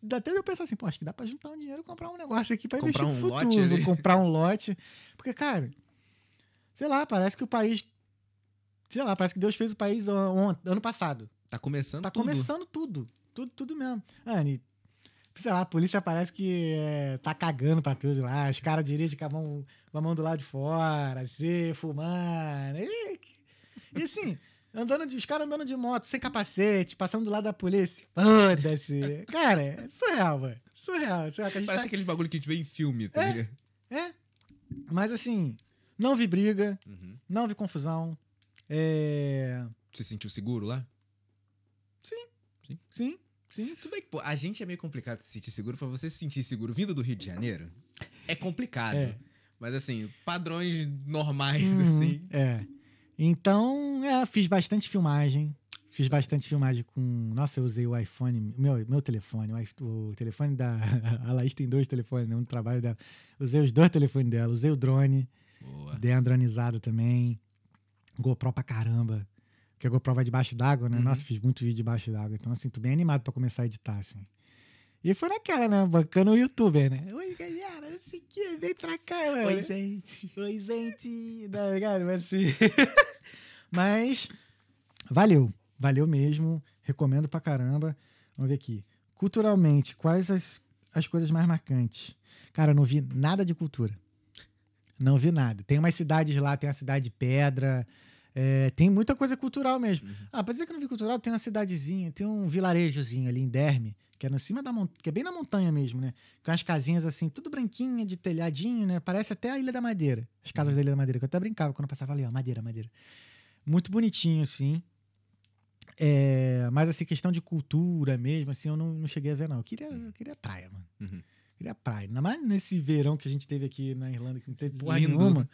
dá até eu pensar assim, pô, acho que dá pra juntar um dinheiro e comprar um negócio aqui pra Comprar investir no um lote futuro. ali. comprar um lote. Porque, cara, sei lá, parece que o país. Sei lá, parece que Deus fez o país ano passado. Tá começando Tá tudo. começando tudo. Tudo, tudo mesmo. Anne, sei lá, a polícia parece que é, tá cagando pra tudo lá. Os caras dirigem com a, mão, com a mão do lado de fora, assim, fumando. E, e assim, andando de, os caras andando de moto, sem capacete, passando do lado da polícia. Foda-se. Cara, é surreal, mano. Surreal. surreal que a gente Parece tá- aqueles bagulho que a gente vê em filme, tá É. ligado? É. Mas assim, não vi briga, Uhum. não vi confusão. É. Você se sentiu seguro lá? Sim, sim. Tudo bem que, pô, a gente é meio complicado se sentir seguro. Pra você se sentir seguro vindo do Rio de Janeiro, é complicado. É. Mas assim, padrões normais, Uhum, assim. É. Então, é, fiz bastante filmagem. Fiz bastante filmagem com. Nossa, eu usei o iPhone, meu, meu telefone. O, o telefone da. A Laís tem dois telefones, né? Um do trabalho dela. Usei os dois telefones dela. Usei o drone. Boa. Dei uma dronizada também. GoPro pra caramba. Porque a GoPro vai debaixo d'água, né? Nossa, fiz muito vídeo debaixo d'água. Então, assim, tô bem animado pra começar a editar, assim. E foi naquela, né? Bancando o youtuber, né? Oi, sei o que, vem pra cá, mano. Oi, gente. Oi, gente. Tá ligado? Mas assim. Mas valeu. Valeu mesmo. Recomendo pra caramba. Vamos ver aqui. culturalmente, quais as, as coisas mais marcantes? Cara, eu não vi nada de cultura. Não vi nada. Tem umas cidades lá, tem a cidade de Pedra, é, tem muita coisa cultural mesmo. Uhum. Ah, pra dizer que não vi cultural, tem uma cidadezinha, tem um vilarejozinho ali em Derme, que é na cima da montanha, que é bem na montanha mesmo, né? Com as casinhas assim, tudo branquinha, de telhadinho, né? Parece até a Ilha da Madeira. As casas da Ilha da Madeira, que eu até brincava quando eu passava ali, ó, madeira, madeira. Muito bonitinho, assim. É, mas assim, questão de cultura mesmo, assim, eu não, não cheguei a ver, não. Eu queria, eu queria praia, mano. Uhum. Queria praia. Ainda mais nesse verão que a gente teve aqui na Irlanda, que não teve porra Lindo. nenhuma.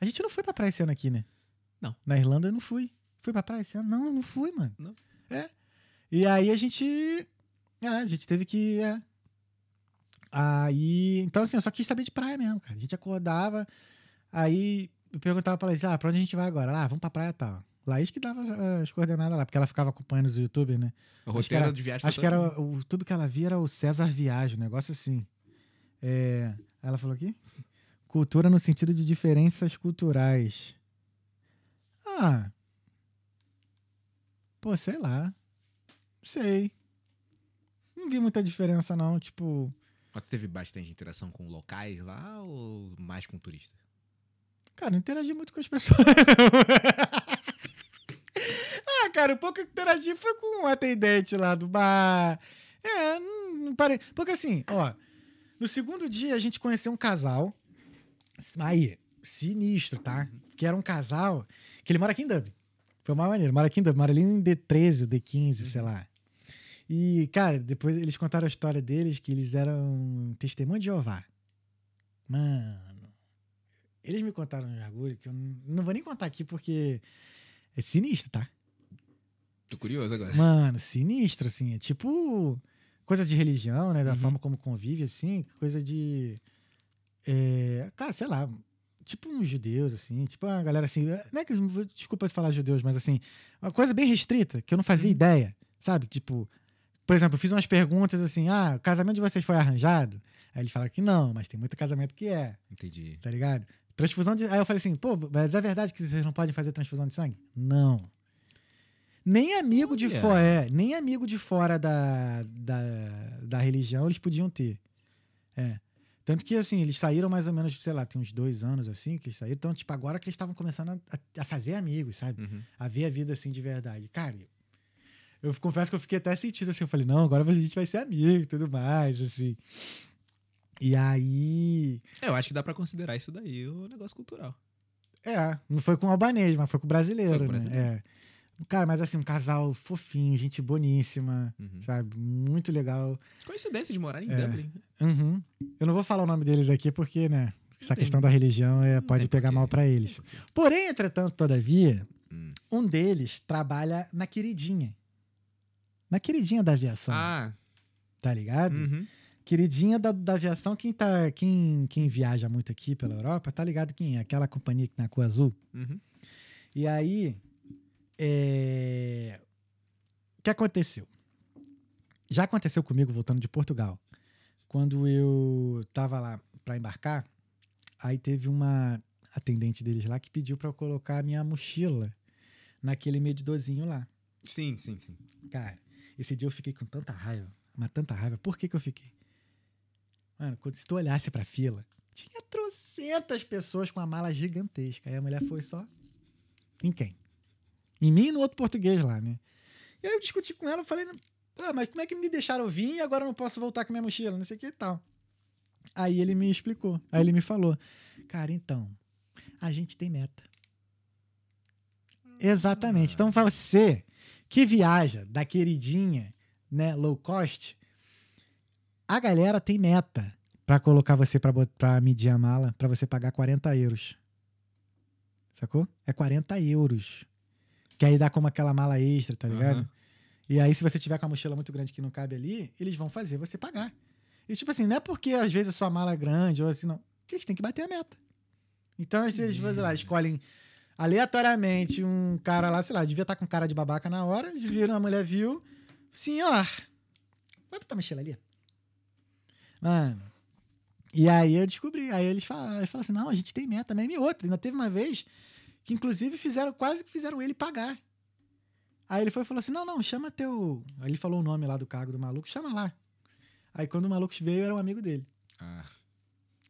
A gente não foi pra praia esse ano aqui, né? Não. Na Irlanda eu não fui. Fui pra praia esse ano? Não, não fui, mano. Não. É. E aí a gente. É, a gente teve que. É. Aí. Então, assim, eu só quis saber de praia mesmo, cara. A gente acordava. Aí eu perguntava pra Laís, ah, pra onde a gente vai agora? Ah, vamos pra praia tal. Laís que dava as- as coordenadas lá, porque ela ficava acompanhando os YouTube, né? O Acho roteiro era- de viagem Acho que era o YouTube que ela via era o César Viagem, um negócio assim. É, ela falou aqui? Cultura no sentido de diferenças culturais. Ah. Pô, sei lá. Não sei. Não vi muita diferença, não. Tipo. Mas Você teve bastante interação com locais lá ou mais com turista? Cara, não interagi muito com as pessoas. ah, cara, o pouco que eu interagi foi com o atendente lá do bar. É, não, não parei. Porque assim, ó, no segundo dia a gente conheceu um casal. Aí, sinistro, tá? Que era um casal que ele mora aqui em Dublin. Foi uma maneira. Mora aqui em Dublin, mora ali em D13, D15, sei lá. E, cara, depois eles contaram a história deles que eles eram testemunho de Jeová. Mano. Eles me contaram um bagulho que eu não vou nem contar aqui porque é sinistro, tá? Tô curioso agora. Mano, sinistro, assim. É tipo coisa de religião, né? Da Uhum. forma como convive, assim. Coisa de. é, cara, sei lá. Tipo uns judeus, assim. Tipo uma galera assim. Não é que. Desculpa te falar judeus, mas assim. Uma coisa bem restrita, que eu não fazia ideia. Sabe? Tipo. Por exemplo, eu fiz umas perguntas assim. Ah, o casamento de vocês foi arranjado? Aí eles falaram que não, mas tem muito casamento que é. Entendi. Tá ligado? Transfusão de. Aí eu falei assim, pô, mas é verdade que vocês não podem fazer transfusão de sangue? Não. Nem amigo de fora, é, nem amigo de fora da, da, da religião eles podiam ter. É. Tanto que, assim, eles saíram mais ou menos, sei lá, tem uns dois anos, assim, que eles saíram. Então, tipo, agora que eles estavam começando a, a fazer amigos, sabe? Uhum. A ver a vida, assim, de verdade. Cara, eu confesso que eu fiquei até sentido, assim. Eu falei, não, agora a gente vai ser amigo e tudo mais, assim. E aí... É, eu acho que dá pra considerar isso daí o negócio cultural. É, não foi com o albanês, mas foi com o brasileiro, Foi com o né? brasileiro. É. Cara, mas assim, um casal fofinho, gente boníssima, Uhum. sabe? Muito legal. Coincidência de morar em É. Dublin. Uhum. Eu não vou falar o nome deles aqui porque, né? Essa questão da religião é, pode pegar mal tem eles. Porém, entretanto, todavia, Hum. um deles trabalha na queridinha. Na queridinha da aviação, Ah, tá ligado? uhum. Queridinha da, da aviação, quem, tá, quem, quem viaja muito aqui pela Europa, tá ligado quem é? Aquela companhia que tem a cor azul. Uhum. E aí, é... o que aconteceu? Já aconteceu comigo voltando de Portugal. Quando eu tava lá para embarcar, aí teve uma atendente deles lá que pediu para eu colocar a minha mochila naquele medidorzinho lá. Sim, sim, sim. Cara, esse dia eu fiquei com tanta raiva, mas tanta raiva. Por que que eu fiquei? Mano, quando se tu olhasse pra fila, tinha trocentas pessoas com a mala gigantesca. Aí a mulher foi só. Em quem? Em mim e no outro português lá, né? E aí eu discuti com ela, eu falei, ah, mas como é que me deixaram vir e agora eu não posso voltar com minha mochila? Não sei o que e tal. Aí ele me explicou. Aí ele me falou, cara, então, a gente tem meta. Exatamente. Então você que viaja da queridinha, né, low cost, a galera tem meta pra colocar você pra medir a mala, pra você pagar 40 euros. Sacou? É 40 euros. Que aí dá como aquela mala extra, tá ligado? Aham. E aí, se você tiver com a mochila muito grande que não cabe ali, eles vão fazer você pagar. E tipo assim, não é porque às vezes a sua mala é grande ou assim, não. Que eles têm que bater a meta. Então, às vezes, lá, escolhem aleatoriamente um cara lá, sei lá, devia estar com cara de babaca na hora, eles viram, a mulher viu, senhor, bota tua mochila ali. Mano. E aí eu descobri, aí eles falaram, eles falaram assim, não, a gente tem meta mesmo. E outra, ainda teve uma vez que inclusive fizeram, quase que fizeram ele pagar. Aí ele foi e falou assim, não, não, chama teu... Aí ele falou o nome lá do cargo do maluco, chama lá. Aí quando o maluco veio, era um amigo dele. Ah,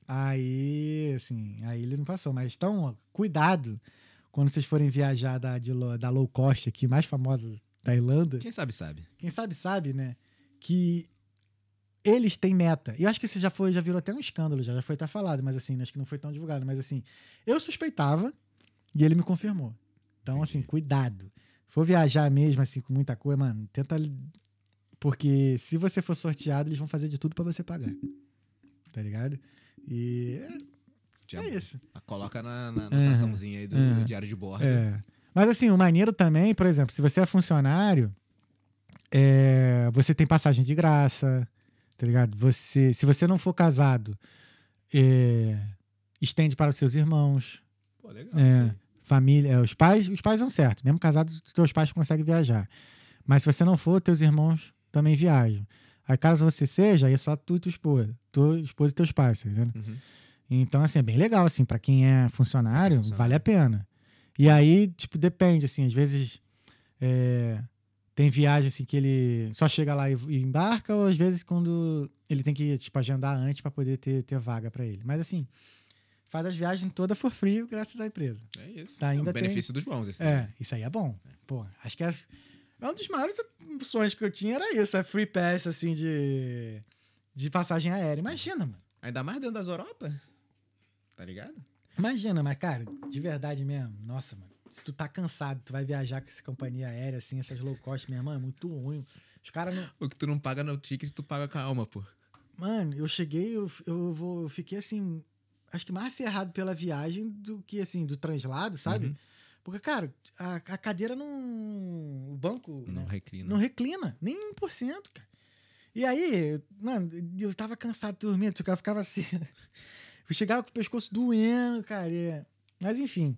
Aí, assim, aí ele não passou. Mas então, cuidado quando vocês forem viajar da, de da low cost aqui, mais famosa da Irlanda. quem sabe, sabe. Quem sabe, sabe, né? Que eles têm meta. E eu acho que isso já foi, já virou até um escândalo, já, já foi até falado, mas assim, acho que não foi tão divulgado. Mas assim, eu suspeitava e ele me confirmou. Então, assim, cuidado. Se for viajar mesmo, assim, com muita coisa, mano, tenta. Porque se você for sorteado, eles vão fazer de tudo pra você pagar. Tá ligado? E Já é isso. Coloca na, na anotaçãozinha aí do, Uhum. do diário de bordo. É. Mas assim, o maneiro também, por exemplo, se você é funcionário, é, você tem passagem de graça, tá ligado? Você, se você não for casado, é, estende para os seus irmãos, Pô, legal. É. família, é, os pais, os pais são certos, mesmo casados, os teus pais conseguem viajar. Mas se você não for, teus irmãos também viajam. Aí caso você seja, aí é só tu e tua esposa, tua esposa e teus pais, tá ligado? Uhum. Então, assim, é bem legal, assim, para quem é funcionário, funcionário. vale a pena. E aí, tipo, depende, assim, às vezes é, tem viagem, assim, que ele só chega lá e, e embarca, ou às vezes quando ele tem que, tipo, agendar antes para poder ter, ter vaga para ele. Mas, assim, faz as viagens todas for free, graças à empresa. É isso. Tá, ainda é o benefício dos bons. Esse É, isso aí é bom. Pô, acho que é, é um dos maiores sonhos que eu tinha, era isso, é free pass, assim, de, de passagem aérea. Imagina, mano. Ainda mais dentro das Europa. Tá ligado? Imagina, mas, cara, de verdade mesmo. Nossa, mano. Se tu tá cansado, tu vai viajar com essa companhia aérea, assim, essas low cost, minha irmã, é muito ruim. Os caras não. O que tu não paga no ticket, tu paga com a alma, pô. Mano, eu cheguei, eu, eu, vou, eu fiquei assim. Acho que mais ferrado pela viagem do que, assim, do translado, sabe? Uhum. Porque, cara, a, a cadeira não. O banco. Não né, reclina. não reclina, nem 1%, cara. E aí, mano, eu tava cansado dormindo, eu ficava assim. Eu chegava com o pescoço doendo, cara. e- Mas enfim.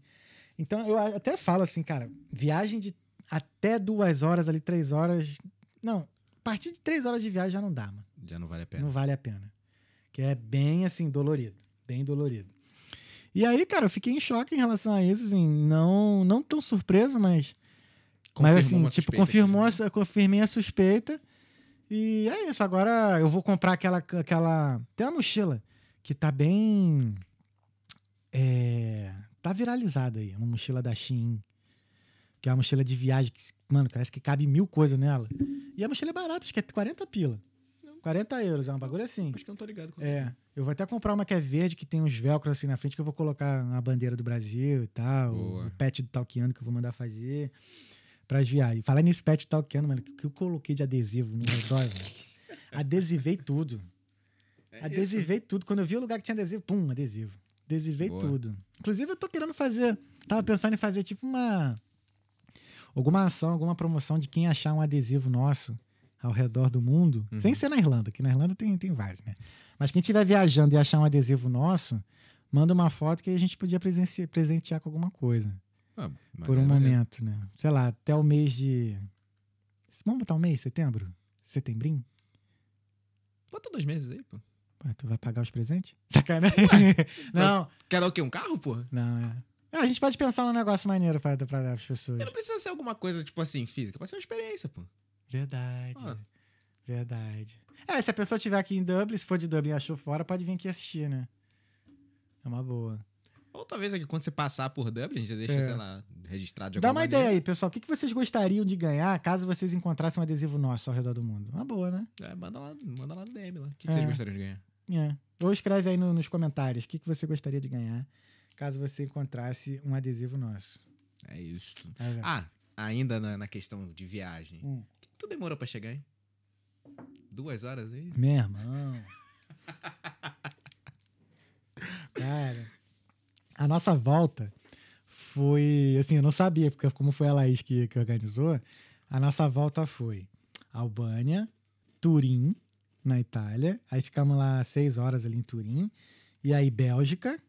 Então eu a- até falo assim, cara, viagem de até duas horas ali, três horas. Não, a partir de três horas de viagem já não dá, mano. Já não vale a pena. Não vale a pena. Que é bem assim, dolorido. Bem dolorido. E aí, cara, eu fiquei em choque em relação a isso, assim, não, não tão surpreso, mas. Confirmou mas assim, tipo, confirmou, que- a su- confirmei a suspeita. E é isso. Agora eu vou comprar aquela. aquela tem uma mochila que tá bem. É, tá viralizada aí. Uma mochila da Shein. Que é uma mochila de viagem que, mano, parece que cabe mil coisas nela. E a mochila é barata, acho que é 40 pila. 40 euros, é um bagulho assim. Acho que eu não tô ligado com É. Eu vou até comprar uma que é verde, que tem uns velcros assim na frente, que eu vou colocar a bandeira do Brasil e tal. Boa. O pet do Talkiano que eu vou mandar fazer pras viagens. Falar nesse pet do Talkiano, mano, que eu coloquei de adesivo no redor, velho? Adesivei tudo. É Adesivei tudo. Quando eu vi o lugar que tinha adesivo, pum, adesivo. Adesivei Boa. tudo. Inclusive, eu tô querendo fazer. Tava pensando em fazer tipo uma. Alguma ação, alguma promoção de quem achar um adesivo nosso ao redor do mundo. Uhum. Sem ser na Irlanda, que na Irlanda tem, tem vários, né? Mas quem estiver viajando e achar um adesivo nosso, manda uma foto que a gente podia presentear com alguma coisa. Ah, por um momento, né? Sei lá, até o mês de. Vamos botar um mês, setembro? Setembrinho? Bota dois meses aí, pô. Tu vai pagar os presentes? Sacanagem. não, Quer dar o quê? Um carro, pô? não, é. É, A gente pode pensar num negócio maneiro pra, pra dar pras pessoas. Não precisa ser alguma coisa, tipo assim, física. Pode ser uma experiência, pô. Verdade. Ah. Verdade. É, se a pessoa estiver aqui em Dublin, se for de Dublin e achou fora, pode vir aqui assistir, né? É uma boa. Ou talvez aqui, quando você passar por Dublin, já deixa, É. sei lá, registrado de Dá uma ideia maneira. aí, pessoal. O que que vocês gostariam de ganhar caso vocês encontrassem um adesivo nosso ao redor do mundo? Uma boa, né? É, manda lá, manda lá no DM lá. O que, que É. vocês gostariam de ganhar? É. Ou escreve aí no- nos comentários o que, que você gostaria de ganhar caso você encontrasse um adesivo nosso. É isto. Tá vendo? Ah, ainda na, na questão de viagem. Hum. O que tu demorou pra chegar, hein? Duas horas aí? Meu irmão. Cara, a nossa volta foi. Assim, eu não sabia, porque como foi a Laís que, que organizou, a nossa volta foi Albânia, Turim, na Itália. Aí ficamos lá seis horas ali em Turim. E aí Bélgica.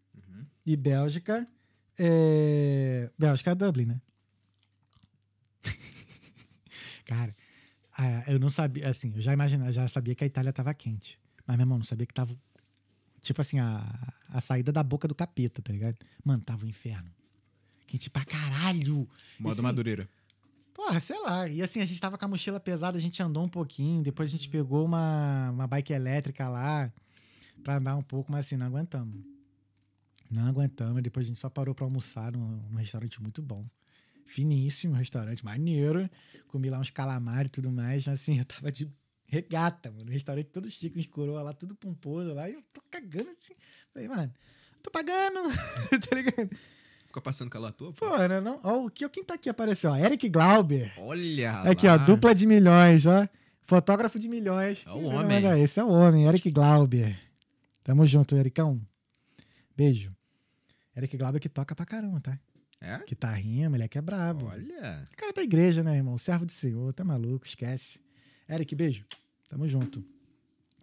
E Bélgica. É... Bélgica é Dublin, né? Cara, eu não sabia, assim, eu já imaginava, já sabia que a Itália tava quente. Mas, meu irmão, não sabia que tava, tipo assim, a, a saída da boca do capeta, tá ligado? Mano, tava um inferno. Quente pra caralho. Esse- Madureira. Porra, sei lá. E assim, a gente tava com a mochila pesada, a gente andou um pouquinho, depois a gente pegou uma, uma bike elétrica lá pra andar um pouco, mas assim, não aguentamos. Não aguentamos. Depois a gente só parou pra almoçar num, num restaurante muito bom. Finíssimo restaurante, maneiro. Comi lá uns calamares e tudo mais. Mas assim, eu tava de regata, mano. Restaurante todo chique, uns coroa lá, tudo pomposo lá. E eu tô cagando assim. Falei, mano, tô pagando. tá ligado? Ficou passando calor à toa, pô? Pô, não, não. Ó, que, quem tá aqui apareceu? Ó, Eric Glauber. Olha Aqui, lá. ó, dupla de milhões, ó. Fotógrafo de milhões. É o homem. Esse é o homem, Eric Glauber. Tamo junto, Ericão. Beijo. Eric Glauber que toca pra caramba, tá? É? Guitarrinha, moleque é brabo. Olha. O cara da igreja, né, irmão? Servo do Senhor, tá maluco, esquece. Eric, beijo. Tamo junto.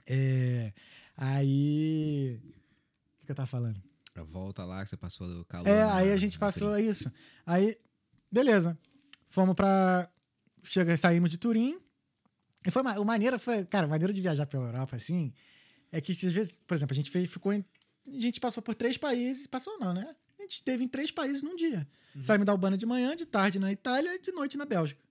É, aí. O que, que eu tava falando? A volta lá que você passou do calor. É, na- aí a gente passou trilha. isso. Aí, beleza. Fomos pra. Chega, saímos de Turim. E foi ma- o maneiro foi, cara, o maneiro de viajar pela Europa assim, é que às vezes, por exemplo, a gente fez, ficou em, a gente passou por três países, passou não, né? A gente esteve em três países num dia. Saímos da Albânia de manhã, de tarde na Itália e de noite na Bélgica.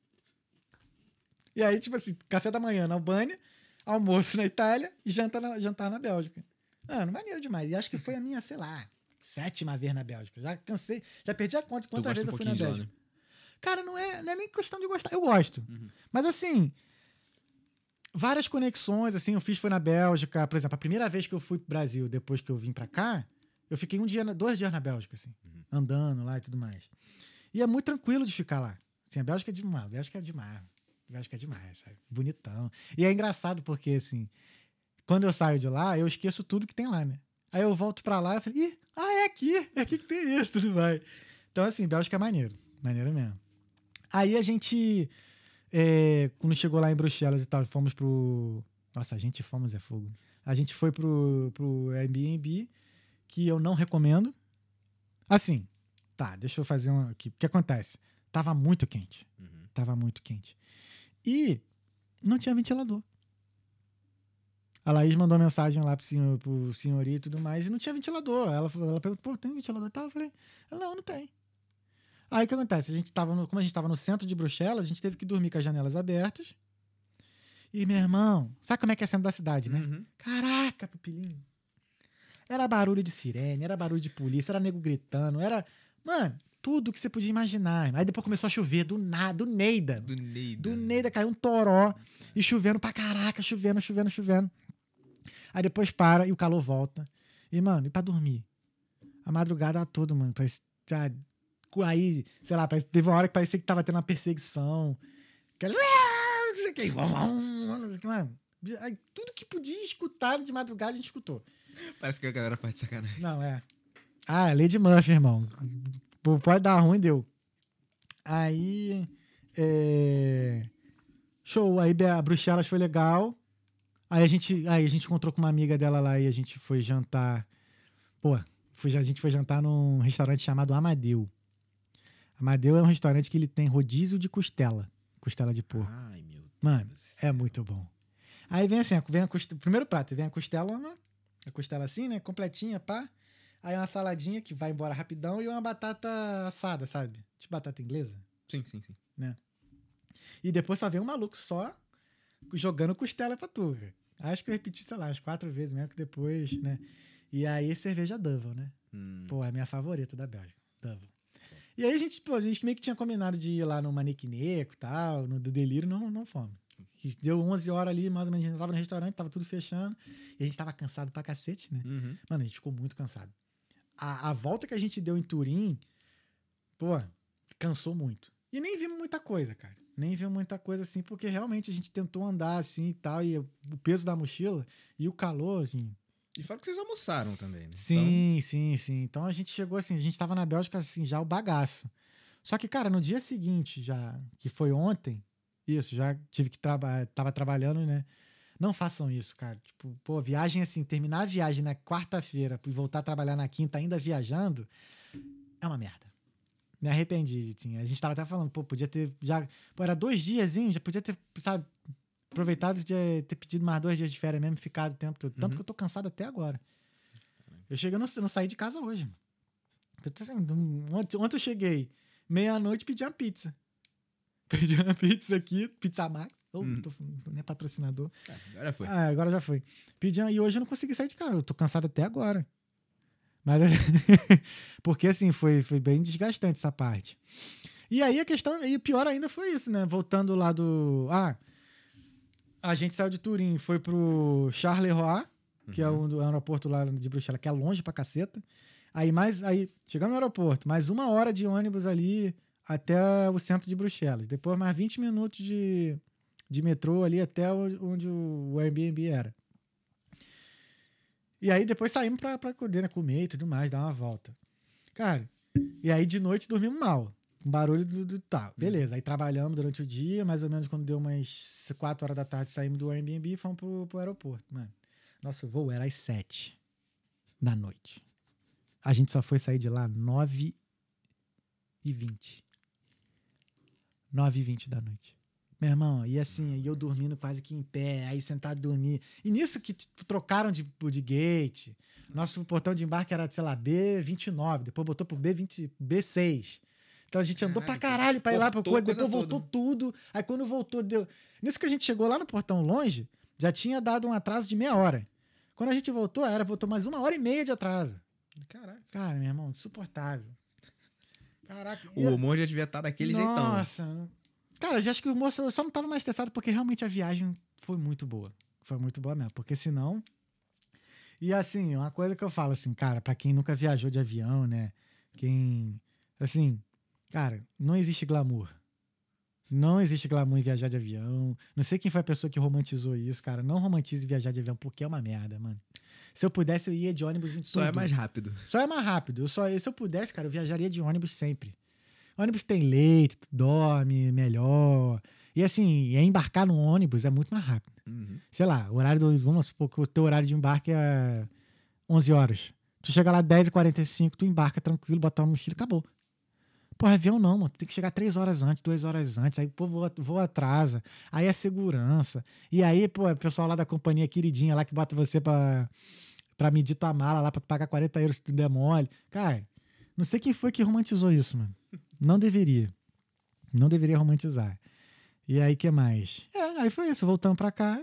E aí, tipo assim, café da manhã na Albânia, almoço na Itália e janta na, jantar na Bélgica. Mano, maneiro demais. E acho que foi a minha, sei lá, sétima vez na Bélgica. Já cansei, já perdi a conta de Tu quantas vezes um eu fui na lá, Bélgica. né? Cara, não é, não é nem questão de gostar. Eu gosto. Mas assim, várias conexões, assim, eu fiz foi na Bélgica. Por exemplo, a primeira vez que eu fui pro Brasil, depois que eu vim pra cá, eu fiquei um dia, dois dias na Bélgica, assim, andando lá e tudo mais. E é muito tranquilo de ficar lá. Assim, a Bélgica é demais, a Bélgica é demais. A Bélgica é demais, sabe? Bonitão. E é engraçado porque, assim, quando eu saio de lá, eu esqueço tudo que tem lá, né? Aí eu volto pra lá e falei, ih, ah, é aqui, é aqui que tem isso, tudo vai. Então, assim, Bélgica é maneiro, maneiro mesmo. Aí a gente, é, quando chegou lá em Bruxelas e tal, fomos pro. Nossa, a gente fomos é fogo. A gente foi pro, pro Airbnb, que eu não recomendo. Assim, tá, deixa eu fazer um aqui. O que acontece? Tava muito quente. Uhum. Tava muito quente. E não tinha ventilador. A Laís mandou mensagem lá pro, senhor, pro e tudo mais, e não tinha ventilador. Ela, falou- ela perguntou, pô, tem ventilador e tal? Eu falei, não, não tem. Aí o que acontece? A gente tava no, como a gente estava no centro de Bruxelas, a gente teve que dormir com as janelas abertas. E, meu irmão, sabe como é que é centro da cidade, né? Uhum. Caraca, pupilinho. Era barulho de sirene, era barulho de polícia, era nego gritando, era. Mano, tudo que você podia imaginar. Aí depois começou a chover, do nada, do Neida. Do Neida. Do Neida caiu um toró e chovendo pra caraca, chovendo, chovendo, chovendo. Aí depois para e o calor volta. E, mano, e pra dormir? A madrugada toda, mano. Parece, sabe, aí, sei lá, parece- teve uma hora que parecia que tava tendo uma perseguição. Aquela. Mano, tudo que podia escutar de madrugada a gente escutou. Parece que a galera faz de sacanagem. Não, é. Ah, é Lady Murphy, irmão. Pode dar ruim, deu. Aí. é, Show. Aí a Bruxelas foi legal. Aí a gente, aí a gente encontrou com uma amiga dela lá e a gente foi jantar. Pô, foi, a gente foi jantar num restaurante chamado Amadeu. Amadeu é um restaurante que ele tem rodízio de costela. Costela de porco. Ai, meu Deus. Mano, é muito bom. Aí vem assim, vem a coste... primeiro prato, vem a costelona, a costela assim, né, completinha, pá. Aí uma saladinha que vai embora rapidão e uma batata assada, sabe? Tipo batata inglesa. Sim, sim, sim. E depois só vem um maluco só jogando costela pra tu. cara. Acho que eu repeti, sei lá, umas quatro vezes mesmo que depois, né? E aí cerveja Double, né? Hum. Pô, é a minha favorita da Bélgica. Double. E aí a gente, pô, a gente meio que tinha combinado de ir lá no Maniquineco e tal, no Delírio, não, não fomos. Que Deu 11 horas ali, mais ou menos, a gente tava no restaurante, tava tudo fechando. E a gente tava cansado pra cacete, né? Uhum. Mano, a gente ficou muito cansado. A, a volta que a gente deu em Turim, pô, cansou muito. E nem vimos muita coisa, cara. Nem vimos muita coisa assim, porque realmente a gente tentou andar assim e tal, e o peso da mochila e o calor, assim. E fala que vocês almoçaram também, né? Sim, sim, sim. Então a gente chegou assim, a gente tava na Bélgica assim, já o bagaço. Só que, cara, no dia seguinte, já, que foi ontem, isso, já tive que trabalhar, tava trabalhando, né? Não façam isso, cara. Tipo, pô, viagem assim, terminar a viagem na quarta-feira e voltar a trabalhar na quinta ainda viajando, é uma merda. Me arrependi, assim. A gente tava até falando, pô, podia ter já, pô, era dois diazinhos, já podia ter, sabe, aproveitado de ter pedido mais dois dias de férias mesmo, ficado o tempo todo. Tanto Uhum. que eu tô cansado até agora. Eu cheguei, eu não, não saí de casa hoje. Eu tô assim, ontem, ontem eu cheguei, meia-noite, pedi uma pizza. Pedi uma pizza aqui, Pizza Max. Oh, Hum. tô, não é patrocinador. Ah, agora foi. Ah, agora já foi. Pedi e hoje eu não consegui sair de casa. Eu tô cansado até agora. Mas porque assim, foi, foi bem desgastante essa parte. E aí a questão, e o pior ainda foi isso, né? Voltando lá do. Ah, a gente saiu de Turim, foi pro Charleroi, que é o do aeroporto lá de Bruxelas, que é longe pra caceta. Aí mais. Aí, chegamos no aeroporto, mais uma hora de ônibus ali até o centro de Bruxelas. Depois mais 20 minutos de, de metrô ali até onde o Airbnb era. E aí depois saímos pra, pra né, comer e tudo mais, dar uma volta. Cara, e aí de noite dormimos mal. Com barulho do, do tal. Beleza, aí trabalhamos durante o dia, mais ou menos quando deu umas 4 horas da tarde, saímos do Airbnb e fomos pro, pro aeroporto, mano. Nosso voo era às 7 da noite. A gente só foi sair de lá 9 e 20. 9 e 20 da noite. Meu irmão, e assim, e eu dormindo quase que em pé, aí sentado dormir. E nisso que tipo, trocaram de, de gate. Nosso portão de embarque era, sei lá, B29, depois botou pro B20, B6. Então a gente andou pra caralho pra ir lá pro coisa, depois voltou toda. tudo. Aí quando voltou, deu. Nisso que a gente chegou lá no portão longe, já tinha dado um atraso de meia hora. Quando a gente voltou, era, voltou mais uma hora e meia de atraso. Caraca. Cara, meu irmão, insuportável. Caraca. O humor já devia estar daquele jeitão. Nossa. Cara, já acho que o moço eu só não tava mais estressado porque realmente a viagem foi muito boa. Foi muito boa mesmo. Porque senão. E assim, uma coisa que eu falo assim, cara, pra quem nunca viajou de avião, né? Quem. Assim, cara, não existe glamour. Não existe glamour em viajar de avião. Não sei quem foi a pessoa que romantizou isso, cara. Não romantize viajar de avião porque é uma merda, mano. Se eu pudesse, eu ia de ônibus em Só é mais rápido. Só é mais rápido. Eu só, se eu pudesse, cara, eu viajaria de ônibus sempre. Ônibus tem leite, tu dorme melhor. E assim, é embarcar no ônibus é muito mais rápido. Uhum. Sei lá, o horário do. Vamos supor que o teu horário de embarque é 11 horas. Tu chega lá 10h45, tu embarca tranquilo, bota uma mochila, acabou. Porra, avião não, mano. Tu tem que chegar 3 horas antes, 2 horas antes. Aí, pô, voa, voa atrasa. Aí é segurança. E aí, pô, o pessoal lá da companhia queridinha lá que bota você pra, pra medir tua mala lá, pra tu pagar 40 euros se tu der mole. Cara, não sei quem foi que romantizou isso, mano. Não deveria. Não deveria romantizar. E aí, que mais? É, aí foi isso. Voltamos pra cá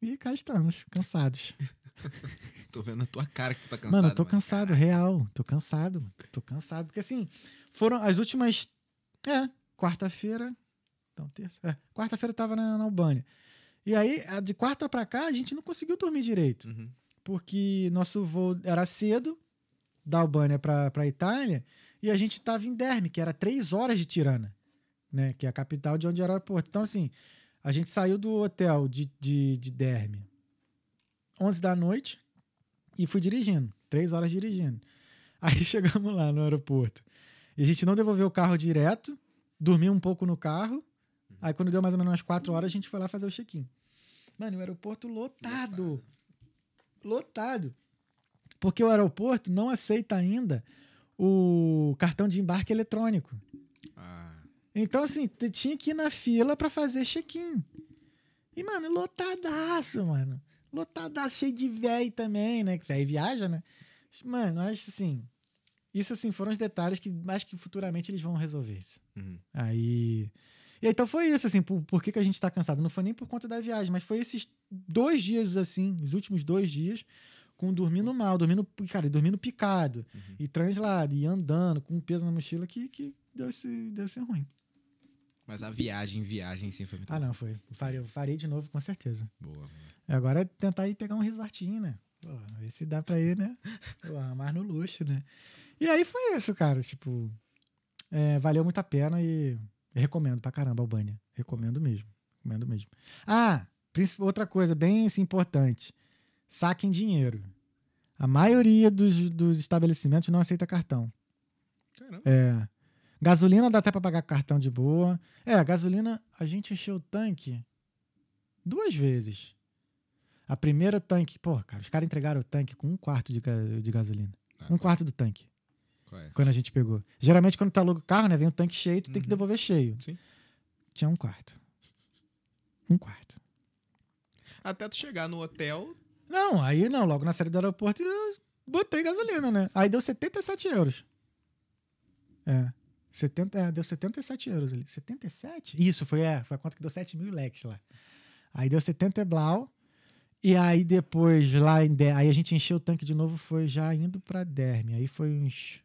e cá estamos, cansados. Tô vendo na tua cara que tu tá cansado. mano, eu tô cansado, real. Tô cansado, mano. Tô cansado. Porque assim, foram as últimas. É, quarta-feira. Então, terça. É, quarta-feira eu tava na, na Albânia. E aí, a de quarta pra cá, a gente não conseguiu dormir direito. Uhum. Porque nosso voo era cedo, da Albânia pra, pra Itália, e a gente tava em Derme, que era três horas de Tirana, né? Que é a capital de onde era o aeroporto. Então, assim, a gente saiu do hotel de, de, de Derme 11 da noite e fui dirigindo. Três horas dirigindo. Aí chegamos lá no aeroporto. E a gente não devolveu o carro direto, dormiu um pouco no carro. Aí quando deu mais ou menos umas quatro horas, a gente foi lá fazer o check-in. Mano, o aeroporto lotado. Lotado. Porque o aeroporto não aceita ainda o cartão de embarque eletrônico. Ah, Então, assim, tinha que ir na fila pra fazer check-in. E, mano, lotadaço, mano. Lotadaço, cheio de véi também, né? Que véi viaja, né? Mano, acho assim. Isso, assim, foram os detalhes que acho que futuramente eles vão resolver isso. uhum. Aí. E aí, então foi isso, assim, por, por que, que a gente tá cansado? Não foi nem por conta da viagem, mas foi esses dois dias, assim, os últimos dois dias, com dormindo mal, dormindo, cara, e dormindo picado, e translado, e andando, com um peso na mochila que, que deu, esse, deu esse ruim. Mas a viagem, viagem, sim, foi muito Ah, não, foi. Farei, farei de novo, com certeza. boa. Agora é tentar ir pegar um resortinho, né? Pô, ver se dá pra ir, né? Pô, mais no luxo, né? E aí foi isso, cara. Tipo, é, valeu muito a pena e recomendo pra caramba a Albânia. Recomendo mesmo. Recomendo mesmo. Ah, outra coisa bem assim, importante. Saquem dinheiro. A maioria dos, dos estabelecimentos não aceita cartão. Caramba. É. Gasolina dá até pra pagar cartão de boa. É, a gasolina, a gente encheu o tanque duas vezes. A primeira tanque, pô, cara, os caras entregaram o tanque com um quarto de, de gasolina. Ah, Um quarto do tanque, é? quando a gente pegou. Geralmente, quando tu aluga o carro, né, vem um tanque cheio, tu tem que Uhum. devolver cheio. Sim. Tinha um quarto. Um quarto. Até tu chegar no hotel, Não, aí não, logo na saída do aeroporto eu botei gasolina, né? Aí deu 77 euros. É. 70, é, deu 77 euros ali. 77? Isso, foi, é, foi a conta que deu 7 mil leques lá. Aí deu 70 blau. E aí depois, lá em Der, aí a gente encheu o tanque de novo, foi já indo pra Derme. Aí foi uns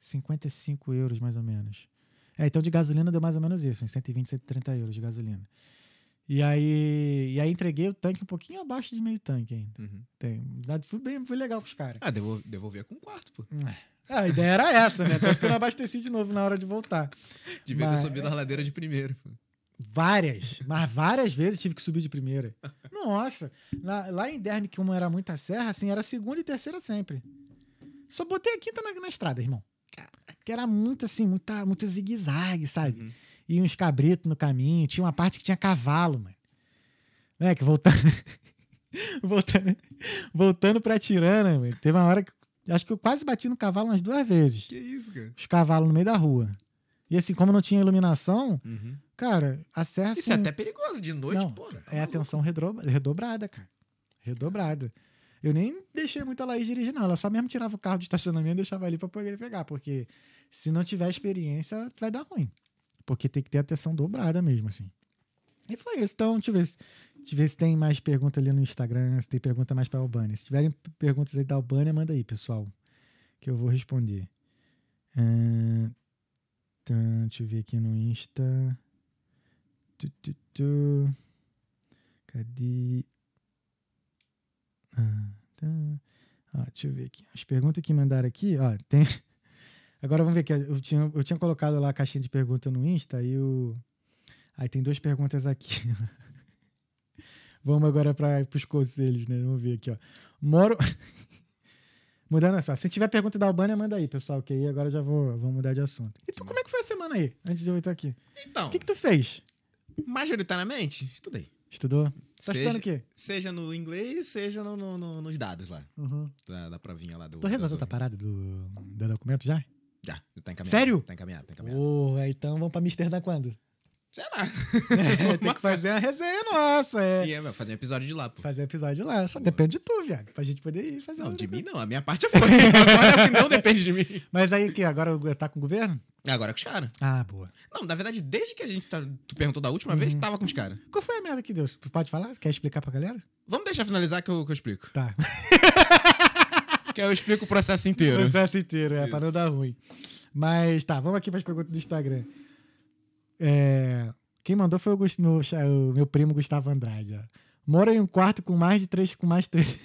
55 euros, mais ou menos. É, então de gasolina deu mais ou menos isso, uns 120, 130 euros de gasolina. E aí, e aí entreguei o tanque um pouquinho abaixo de meio tanque ainda. Uhum. Tem, fui bem, foi legal com os caras. Ah, devol- devolver com um quarto, pô. Ah, a ideia era essa, né? Tanto que eu não abasteci de novo na hora de voltar. Devia Mas- ter subido a ladeira de primeiro, pô. Várias, mas várias vezes tive que subir de primeira. Nossa, lá, lá em Derme, como era muita serra, assim, era segunda e terceira sempre. Só botei a quinta na, na estrada, irmão. Que era muito assim, muita, muito zigue-zague, sabe? E uns cabritos no caminho. Tinha uma parte que tinha cavalo, mano. Né, que voltando. voltando, voltando pra Tirana, mano, teve uma hora que. Acho que eu quase bati no cavalo umas duas vezes. Que isso, cara? Os cavalos no meio da rua. E assim, como não tinha iluminação, cara, a serra. Isso é assim, até perigoso de noite, não, pô. é atenção redro- redobrada, cara. Redobrada. Eu nem deixei muito a Laís dirigir, não. Ela só mesmo tirava o carro de estacionamento e deixava ali pra poder pegar. Porque se não tiver experiência, vai dar ruim. Porque tem que ter atenção dobrada mesmo, assim. E foi isso. Então, deixa eu ver se, deixa eu ver se tem mais pergunta ali no Instagram, se tem pergunta mais pra Albânia. Se tiverem perguntas aí da Albânia, manda aí, pessoal. Que eu vou responder. Ahn, tá, deixa eu ver aqui no Insta. Tu, tu, tu. Cadê? Ah, tá. Deixa eu ver aqui. As perguntas que mandaram aqui, ó, tem. Agora vamos ver aqui. Eu tinha, eu tinha colocado lá a caixinha de pergunta no Insta e o. Aí tem duas perguntas aqui. vamos agora para os conselhos, né? Vamos ver aqui, ó. Moro. Mudando só. Se tiver pergunta da Albânia, manda aí, pessoal, que aí agora já vou, vou mudar de assunto. E tu, como é que foi a semana aí, antes de eu estar aqui? Então, O que, que tu fez? majoritariamente, estudei. Estudou? Tá seja, estudando o quê? Seja no inglês, seja no, no- no- nos dados lá. Uhum. Da, da provinha lá do. Tu resolveu da outra parada do, do documento já? Já, tá encaminhado. Sério? Tá encaminhado, tá encaminhado. Porra, então vamos pra Amsterdã quando? Sei lá. É, tem que fazer uma resenha nossa, é. E é, fazer um episódio de lá, pô. Fazer episódio lá. Só depende de tu, viado. Pra gente poder ir fazer Não, um de mim não. A minha parte já foi. Agora é não depende de mim. Mas aí que agora tá com o governo? Agora é com os caras. Ah, boa. Não, na verdade, desde que a gente tá, tu perguntou da última vez, tava com os caras. Qual foi a merda que deu? Tu pode falar? Quer explicar pra galera? Vamos deixar finalizar que eu, que eu explico. Tá. Que eu explico o processo inteiro. O processo inteiro, é, pra Isso. não dar ruim. Mas tá, vamos aqui pras perguntas do Instagram. É, quem mandou foi o, meu, o meu primo Gustavo Andrade. Mora em um quarto com mais de três. Com mais três.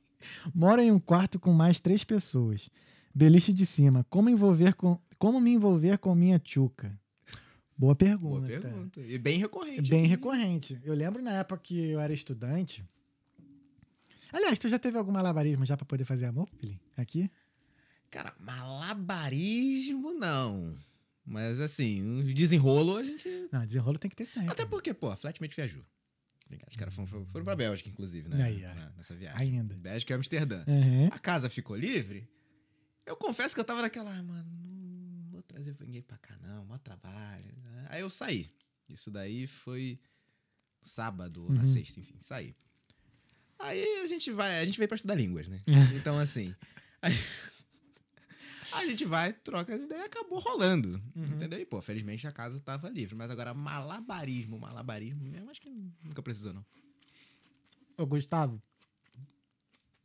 Mora em um quarto com mais três pessoas. Beliche de cima. Como envolver com. Como me envolver com minha tchuca? Boa pergunta. Boa pergunta. E bem recorrente. Bem recorrente. Eu lembro na época que eu era estudante. Aliás, tu já teve algum malabarismo já pra poder fazer amor, Pili? Aqui? Cara, malabarismo não. Mas assim, um desenrolo a gente. Não, desenrolo tem que ter sempre. Até porque, pô, a Flatmate viajou. Os caras foram, foram pra Bélgica, inclusive, né? Aí. Na- Nessa viagem. Ainda. Bélgica e Amsterdã. Uhum. A casa ficou livre. Eu confesso que eu tava naquela, ah, mano, não vou trazer ninguém pra cá, não, mó trabalho. Aí eu saí. Isso daí foi sábado ou na sexta, enfim, saí. Aí a gente vai, a gente veio pra estudar línguas, né? Então, assim. aí- a gente vai, troca as ideias, acabou rolando. Entendeu? E, pô, felizmente a casa tava livre. Mas agora, malabarismo, malabarismo, mesmo acho que nunca precisou, não. Ô, Gustavo,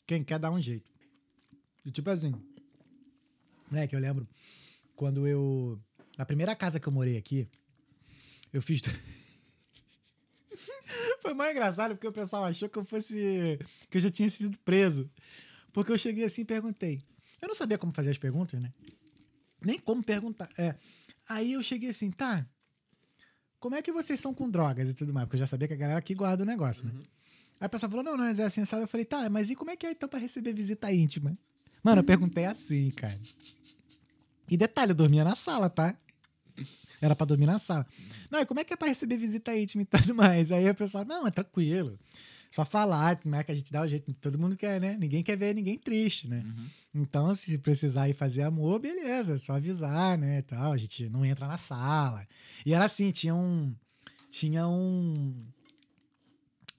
quem quer dar um jeito. E, tipo assim, né, que eu lembro quando eu. Na primeira casa que eu morei aqui, eu fiz. Foi mais engraçado porque o pessoal achou que eu fosse. que eu já tinha sido preso. Porque eu cheguei assim e perguntei. Eu não sabia como fazer as perguntas, né? Nem como perguntar. É. Aí eu cheguei assim, tá. Como é que vocês são com drogas e tudo mais? Porque eu já sabia que a galera aqui guarda o negócio, né? Aí a pessoa falou, não, não, é assim, sabe? Eu falei, tá, mas e como é que é então pra receber visita íntima? Mano, eu perguntei assim, cara. E detalhe, eu dormia na sala, tá? Era pra dormir na sala. Não, e como é que é pra receber visita íntima e tudo mais? Aí a pessoa, não, é tranquilo. Só falar, como é que a gente dá o jeito. Todo mundo quer, né? Ninguém quer ver ninguém triste, né? Então, se precisar ir fazer amor, beleza, só avisar, né? Tal, a gente não entra na sala. E era assim, tinha um. Tinha um.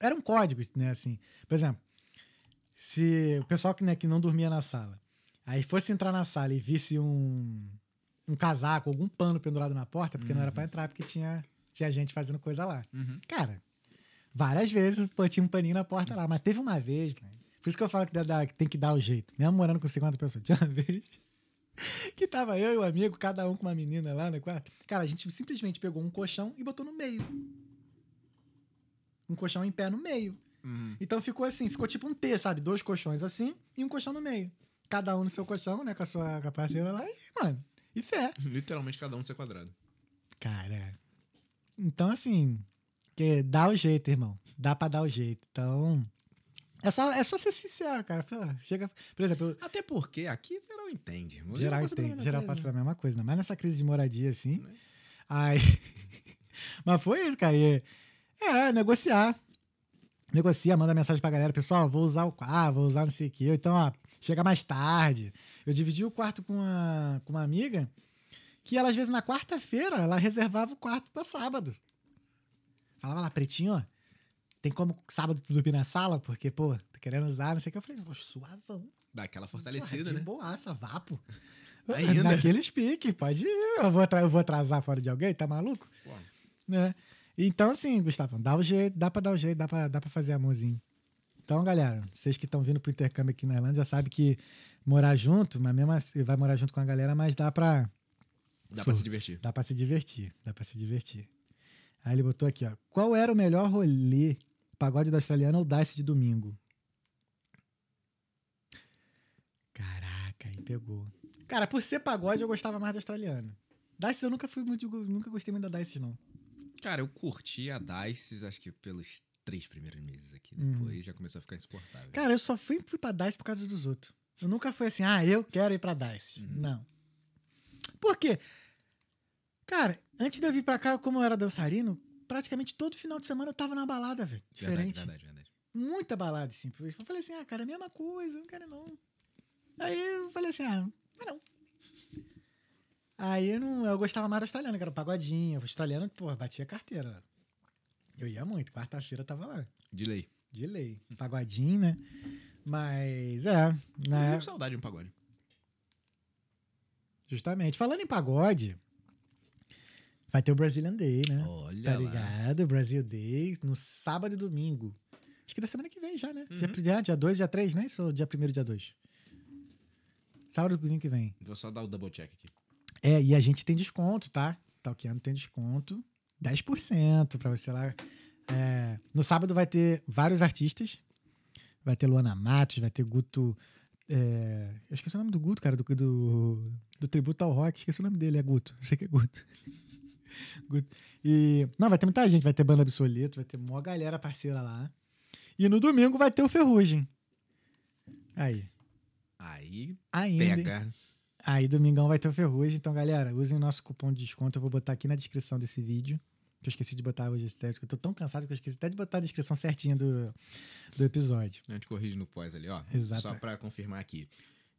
Era um código, né? Assim, por exemplo, se o pessoal que, né, que não dormia na sala, aí fosse entrar na sala e visse um. Um casaco, algum pano pendurado na porta, porque não era pra entrar, porque tinha, tinha gente fazendo coisa lá. Cara, várias vezes tinha um paninho na porta lá, mas teve uma vez, mano, por isso que eu falo que, dá- que tem que dar o jeito. Mesmo morando com 50 pessoas, tinha uma vez que tava eu e o amigo, cada um com uma menina lá no quarto. Cara, a gente simplesmente pegou um colchão e botou no meio. Um colchão em pé no meio. Então ficou assim, ficou tipo um T, sabe? Dois colchões assim e um colchão no meio. Cada um no seu colchão, né? Com a sua parceira lá e, mano, e fé. Literalmente cada um ser quadrado. Cara. Então, assim, que dá o jeito, irmão. Dá pra dar o jeito. Então. É só, é só ser sincero, cara. Chega. Por exemplo, Até porque aqui geral entende. Você geral entende. Geral passa pela mesma coisa, né? Mas nessa crise de moradia, assim. Aí. Mas foi isso, cara. E, é, negociar. Negocia, manda mensagem pra galera. Pessoal, vou usar o quarto, vou usar não sei o quê. Ou Então, ó, chega mais tarde. Eu dividi o quarto com uma, com uma amiga que ela, às vezes, na quarta-feira, ela reservava o quarto pra sábado. Falava lá, pretinho, ó. Tem como sábado tu dormir na sala? Porque, pô, tá querendo usar, não sei o que. Eu falei, poxa, suavão. Dá aquela Porra, fortalecida, de né? boaça, vapo. Ainda. Naqueles piques, pode ir. Eu vou, eu vou atrasar fora de alguém, tá maluco? Né? Então, assim, Gustavo, dá o jeito, dá pra dar o jeito, dá pra, dá pra fazer amorzinho. Então, galera, vocês que estão vindo pro intercâmbio aqui na Irlanda já sabem que morar junto, mas mesmo assim, vai morar junto com a galera, mas dá pra, Dá pra se divertir. dá pra se divertir. Dá pra se divertir. Aí ele botou aqui, ó. Qual era o melhor rolê? Pagode do australiano ou Dice de domingo? Caraca, aí pegou. Cara, por ser pagode, eu gostava mais do australiano. Dice eu nunca fui muito. Nunca gostei muito da Dice, não. Cara, eu curti a Dice, acho que pelos três primeiros meses aqui. Uhum. Depois já começou a ficar insuportável. Cara, eu só fui, fui pra Dice por causa dos outros. Eu nunca fui assim, ah, eu quero ir pra Dice. Uhum. Não. Por quê? Cara, antes de eu vir pra cá, como eu era dançarino, praticamente todo final de semana eu tava na balada, velho. Diferente. Verdade, verdade, verdade. Muita balada, assim. Eu falei assim, ah, cara, é a mesma coisa, eu não quero não. Aí eu falei assim, ah, mas não. Aí eu, não, eu gostava mais do australiano, que era. O australiano, pô, batia carteira. Eu ia muito, quarta-feira tava lá. De lei. De lei. Pagodinho, né? Mas, é. Né? tive saudade de um pagode. Justamente. Falando em pagode, vai ter o Brazilian Day, né? Olha tá lá. ligado? Brasil Day no sábado e domingo. Acho que da semana que vem já, né? Uhum. Dia, dia 2, dia 3, né? Isso, dia 1 dia 2. Sábado e domingo que vem. Vou só dar o double check aqui. É, e a gente tem desconto, tá? Talkeando tem desconto. 10% pra você lá. É, no sábado vai ter vários artistas. Vai ter Luana Matos, vai ter Guto. é, eu esqueci o nome do Guto, cara, do, do, do tributo ao rock. Esqueci o nome dele, é Guto. Eu sei que é Guto. Guto. E. Não, vai ter muita gente. Vai ter Banda Absoluto, vai ter mó galera parceira lá. E no domingo vai ter o Ferrugem. Aí. Aí Ainda. pega. Aí domingão vai ter o Ferrugem. Então, galera, usem nosso cupom de desconto. Eu vou botar aqui na descrição desse vídeo. Que eu esqueci de botar hoje estético. Eu tô tão cansado que eu esqueci até de botar a descrição certinha do, do episódio. A gente corrige no pós ali, ó. Exato. Só pra confirmar aqui.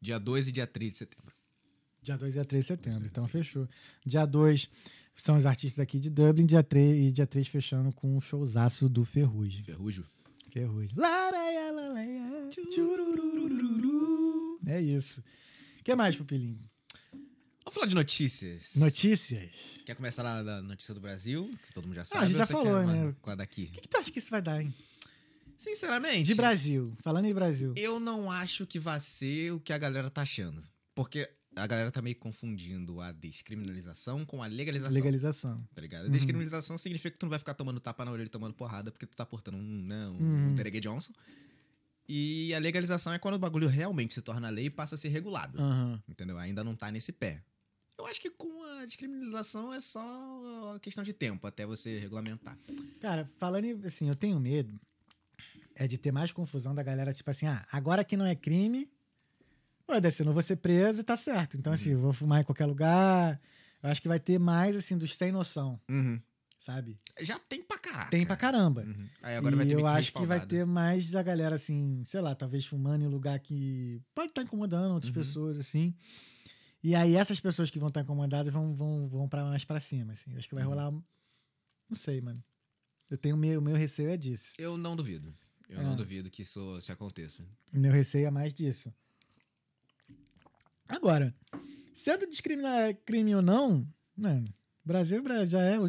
Dia 2 e dia 3 de setembro. Dia 2 e dia 3 de setembro. Então, fechou. Dia 2 são os artistas aqui de Dublin. Dia 3 e dia 3 fechando com o showzaço do Ferrugem. Ferrujo. Ferrugem. Laraia, tchururururu. É isso. O que mais, Pupilinho? Vamos falar de notícias. Notícias. Quer começar lá da notícia do Brasil? Que todo mundo já Ah, sabe. a gente já falou, né? Com a daqui. O que, que tu acha que isso vai dar, hein? Sinceramente. De Brasil. Falando em Brasil. Eu não acho que vai ser o que a galera tá achando. Porque a galera tá meio confundindo a descriminalização com a legalização. Legalização. Tá ligado? A descriminalização significa que tu não vai ficar tomando tapa na orelha e tomando porrada porque tu tá portando um, né, um, Uhum. um Derek Johnson. E a legalização é quando o bagulho realmente se torna lei e passa a ser regulado. Aham. Entendeu? Ainda não tá nesse pé. Eu acho que com a descriminalização é só uma questão de tempo até você regulamentar. Cara, falando assim, eu tenho medo é de ter mais confusão da galera, tipo assim, ah, agora que não é crime, foda-se, eu não vou ser preso e tá certo. Então, assim, eu vou fumar em qualquer lugar. Eu acho que vai ter mais, assim, dos sem noção, sabe? Já tem pra caraca. Tem pra caramba. Uhum. Aí agora e vai ter eu acho que vai ter mais a galera, assim, sei lá, talvez fumando em lugar que pode estar incomodando outras Uhum. pessoas, assim. E aí essas pessoas que vão estar incomodadas vão, vão, vão pra mais pra cima, assim. Acho que Uhum. vai rolar. Não sei, mano. Eu tenho meu, o meu receio é disso. Eu não duvido. Eu É. não duvido que isso se aconteça. Meu receio é mais disso. Agora, Sendo discriminar crime ou não, mano, Brasil já é, o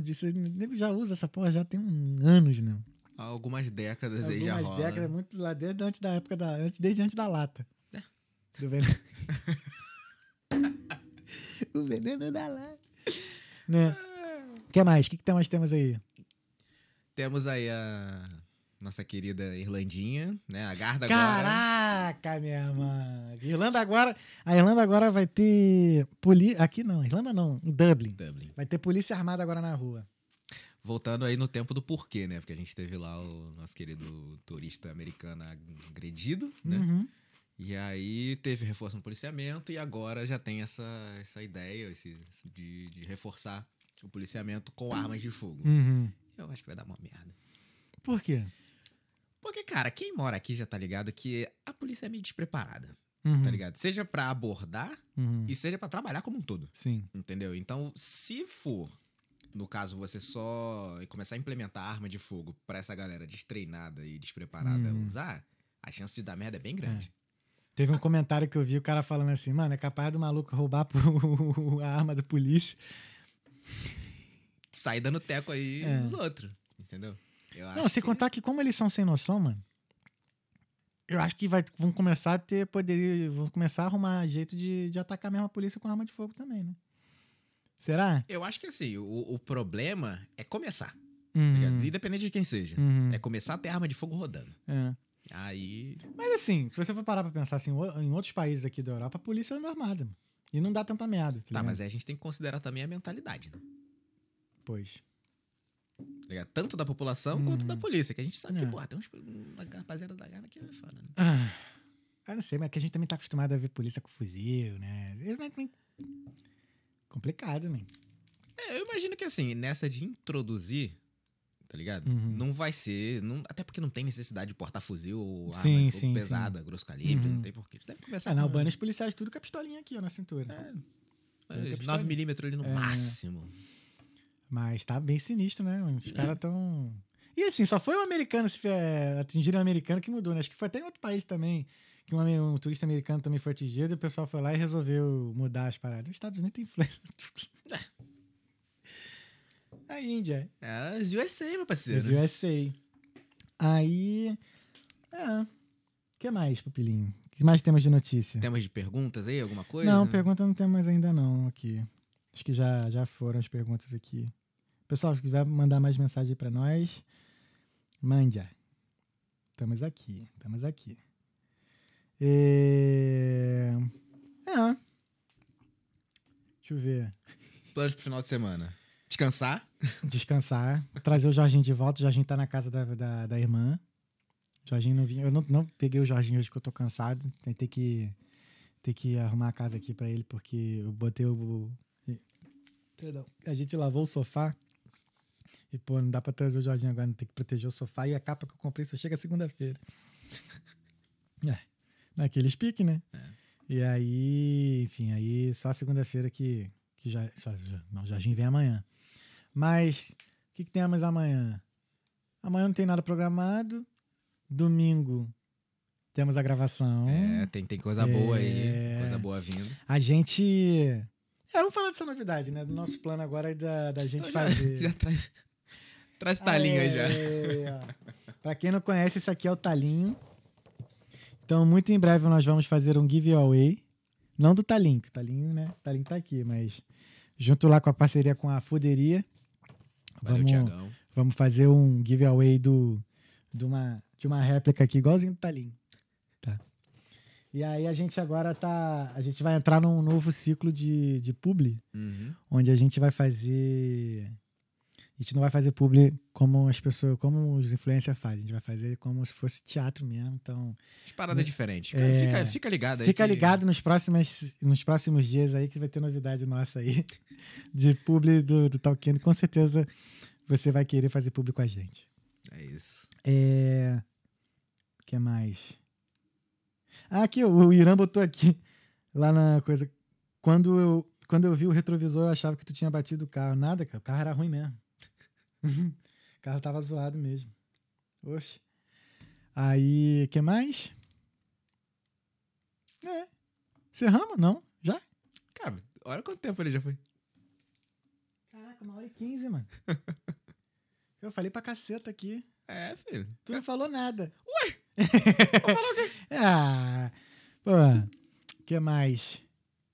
nego já usa essa porra já tem um anos, né? Há algumas décadas aí já Algumas rola. décadas, muito lá desde antes da época da. Antes, desde antes da lata. É. Do. o veneno da lata. Né? O que mais? O que, que tem mais temos aí? Temos aí a nossa querida Irlandinha, né? A Garda agora. Caraca, minha irmã. Irlanda agora. A Irlanda agora vai ter. Poli... Aqui não, Irlanda não, em Dublin. Dublin. Vai ter polícia armada agora na rua. Voltando aí no tempo do porquê, né? Porque a gente teve lá o nosso querido turista americano agredido, né? Uhum. E aí teve reforço no policiamento e agora já tem essa, essa ideia esse, de, de reforçar o policiamento com armas de fogo. Uhum. Eu acho que vai dar uma merda. Por quê? Porque, cara, quem mora aqui já tá ligado que a polícia é meio despreparada, Uhum. tá ligado? Seja pra abordar Uhum. e seja pra trabalhar como um todo, Sim. entendeu? Então, se for, no caso, você só começar a implementar arma de fogo pra essa galera destreinada e despreparada Uhum. usar, a chance de dar merda é bem grande. Teve um comentário que eu vi o cara falando assim, mano, é capaz do maluco roubar a arma do polícia. Sair dando teco aí É. nos outros, entendeu? Eu Não, sem que- contar que como eles são sem noção, mano, eu acho que vai, vão começar a ter poderia, vão começar a arrumar jeito de, de atacar mesmo a polícia com arma de fogo também, né? Será? Eu acho que assim, o, o problema é começar, tá Uhum, ligado? Independente de quem seja. uhum, É começar a ter arma de fogo rodando. é. Aí. Mas assim, se você for parar pra pensar assim, em outros países aqui da Europa, a polícia anda armada. E não dá tanta merda. Tá, Tá, mas aí a gente tem que considerar também a mentalidade, né? Pois. Tá? Tanto da população quanto da polícia. Que a gente sabe É. que, porra, tem uns. Uma rapaziada da garda que é foda, né? Ah, eu não sei, mas é que a gente também tá acostumado a ver polícia com fuzil, né? É Complicado, né? É, eu imagino que assim, nessa de introduzir, tá ligado? Uhum. Não vai ser. não- até porque não tem necessidade de portar fuzil ou arma Sim, de fogo sim, pesada, grosso calibre, Uhum. não tem porquê. Deve começar Ah, na Albânia os policiais tudo com a pistolinha aqui, ó, na cintura. é, tem que 9mm ali no É. máximo. Mas tá bem sinistro, né? Os caras tão. E assim, só foi um americano se é, atingir um americano que mudou, né? Acho que foi até em outro país também. Que um, um turista americano também foi atingido e o pessoal foi lá e resolveu mudar as paradas. Os Estados Unidos tem influência. A Índia. É, os USA, meu parceiro. Os USA. Aí. É. O que mais, Pupilinho? O que mais temos de notícia? Temos de perguntas aí, alguma coisa? Não, pergunta não temos ainda não aqui. Acho que já, já foram as perguntas aqui. Pessoal, se quiser mandar mais mensagem para nós, mande. Estamos aqui, estamos aqui. É... é. Deixa eu ver. Planos pro final de semana. Descansar. Descansar, trazer o Jorginho de volta. O Jorginho tá na casa da, da, da irmã. O Jorginho não vinha. Eu não, não peguei o Jorginho hoje que eu tô cansado. Tem ter que, ter que arrumar a casa aqui pra ele, porque eu botei o. Perdão. A gente lavou o sofá. E, pô, não dá pra trazer o Jorginho agora, não tem que proteger o sofá. E a capa que eu comprei só chega segunda-feira. É. Naqueles piques, né? E aí, enfim, aí só segunda-feira que, que já, já- Não, o Jorginho vem amanhã. Mas, o que, que temos amanhã? Amanhã não tem nada programado. Domingo temos a gravação. É, tem, tem coisa boa aí. É. Coisa boa vindo. A gente. É, vamos falar dessa novidade, né? Do nosso plano agora é da, da gente Então já, fazer. já traz, traz talinho aí já. É. Pra quem não conhece, esse aqui é o talinho. Então, muito em breve nós vamos fazer um giveaway. Não do talinho, que o talinho, né? O talinho tá aqui, mas junto lá com a parceria com a Fuderia. Valeu, vamos, Tiagão. vamos fazer um giveaway do, de, uma, de uma réplica aqui, igualzinho do talinho. Tá. E aí a gente agora tá. A gente vai entrar num novo ciclo de, de publi Uhum. onde a gente vai fazer. A gente não vai fazer publi como as pessoas, como os influencers fazem. A gente vai fazer como se fosse teatro mesmo. Então, As paradas diferentes. Fica, É. fica, fica ligado aí. fica que- ligado nos próximos, nos próximos dias aí que vai ter novidade nossa aí de publi do, do Talkando. Com certeza você vai querer fazer publi com a gente. É isso. É. O que mais? Ah, aqui, o Irã botou aqui, lá na coisa. Quando eu, quando eu vi o retrovisor, eu achava que tu tinha batido o carro. Nada, cara. O carro era ruim mesmo. o carro tava zoado mesmo. Oxe. Aí, o que mais? É. Cerramos? Não? Já? Cara, Olha quanto tempo ele já foi. Caraca, uma hora e quinze, mano. Eu falei pra caceta aqui. É, filho. Tu não falou nada. Ué! Ah, pô, o que mais?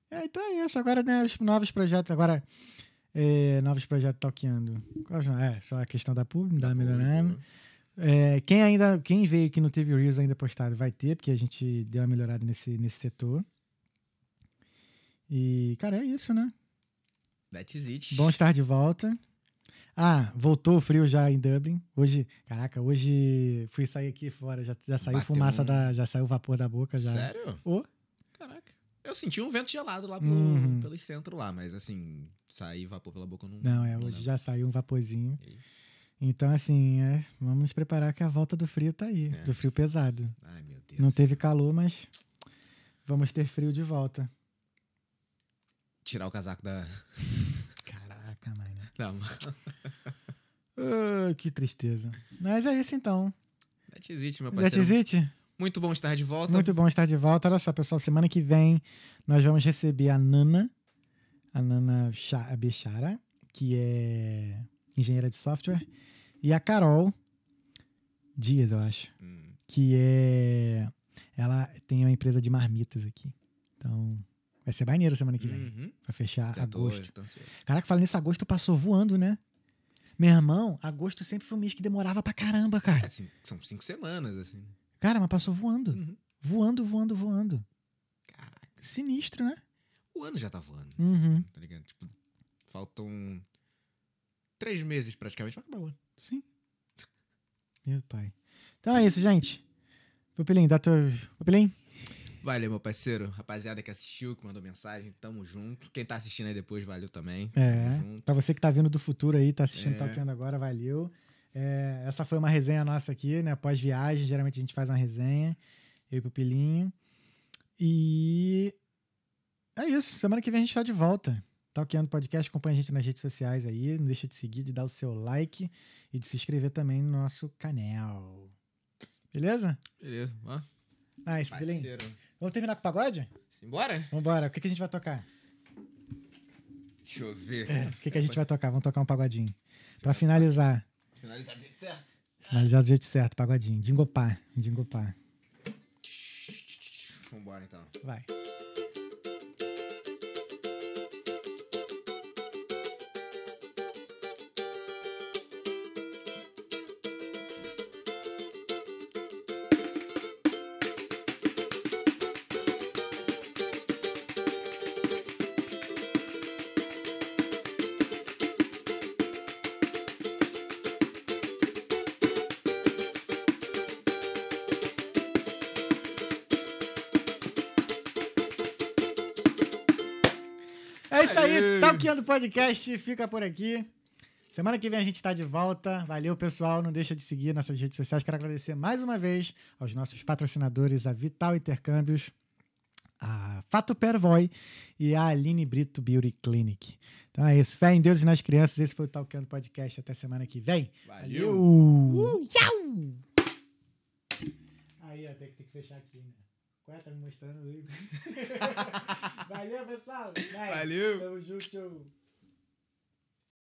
É, então é isso. Agora, né, os novos projetos. Agora, é, novos projetos são? É, só a questão da pub, da melhorando. É, quem ainda, quem veio que não teve o Reels ainda postado vai ter, porque a gente deu uma melhorada nesse, nesse setor. E, cara, é isso, né? That's it. Bom estar de volta. Ah, voltou o frio já em Dublin. Hoje, caraca, hoje fui sair aqui fora, já, já saiu Bateu fumaça um- da, já saiu vapor da boca já. Sério? Caraca. Eu senti um vento gelado lá pelo, Uhum. pelo centro lá, mas assim, sair vapor pela boca eu não. Não, é, hoje já saiu um vaporzinho. Então, assim, é, vamos nos preparar que a volta do frio tá aí, É. do frio pesado. Ai, meu Deus. Não teve calor, mas vamos ter frio de volta. Tirar o casaco da. Caraca, mãe, né? Não, Ah, que tristeza. Mas é isso então. That's it, meu That's parceiro. it? Muito bom estar de volta. Muito bom estar de volta. Olha só, pessoal, semana que vem nós vamos receber a Nana, a Nana Cha- Bechara, que é engenheira de software, e a Carol Dias, eu acho, Hum, que é. Ela tem uma empresa de marmitas aqui. Então, vai ser maneiro semana que vem. uhum. Pra fechar Já agosto. tô. Caraca, falando nisso, agosto passou voando, né? Meu irmão, agosto sempre foi um mês que demorava pra caramba, É, cara. assim, são cinco semanas, assim. Cara, mas passou voando. Uhum. Voando, voando, voando. Caraca. Sinistro, né? O ano já tá voando, Uhum. tá ligado? Tipo, faltam três meses praticamente pra acabar o ano. Sim. Meu pai. Então é isso, gente. Pupilim, dá teu. Pupilim? Valeu, meu parceiro. Rapaziada que assistiu, que mandou mensagem, tamo junto. Quem tá assistindo aí depois, valeu também. É. Tamo junto. Pra você que tá vindo do futuro aí, tá assistindo É. Talkando agora, valeu. É, essa foi uma resenha nossa aqui, né? Pós-viagem, geralmente a gente faz uma resenha. Eu e Pupilinho. E. É isso. Semana que vem a gente tá de volta. Talkando Podcast, acompanha a gente nas redes sociais aí. Não deixa de seguir, de dar o seu like e de se inscrever também no nosso canal. Beleza? Beleza, ó. Nice. Parceiro. Vamos terminar com o pagode? Simbora? Vambora. O que, que a gente vai tocar? Deixa eu ver. É, O que, que a gente vai tocar? Vamos tocar um pagodinho. Pra finalizar. Finalizar do jeito certo. Finalizar do jeito certo, pagodinho. Dingopá. Dingopá. Vambora então. Vai. Aê. Talkando Podcast fica por aqui. Semana que vem a gente tá de volta. Valeu, pessoal. Não deixa de seguir nossas redes sociais. Quero agradecer mais uma vez aos nossos patrocinadores, a Vital Intercâmbios, a Fato Pervoy e a Aline Brito Beauty Clinic. Então é isso. Fé em Deus e nas crianças. Esse foi o Talkando Podcast. Até semana que vem. Valeu. Uh, tchau! Aí, ó, tem que, tem que fechar aqui, né? É? Tá me mostrando aí. Valeu, pessoal. Valeu. Tamo junto.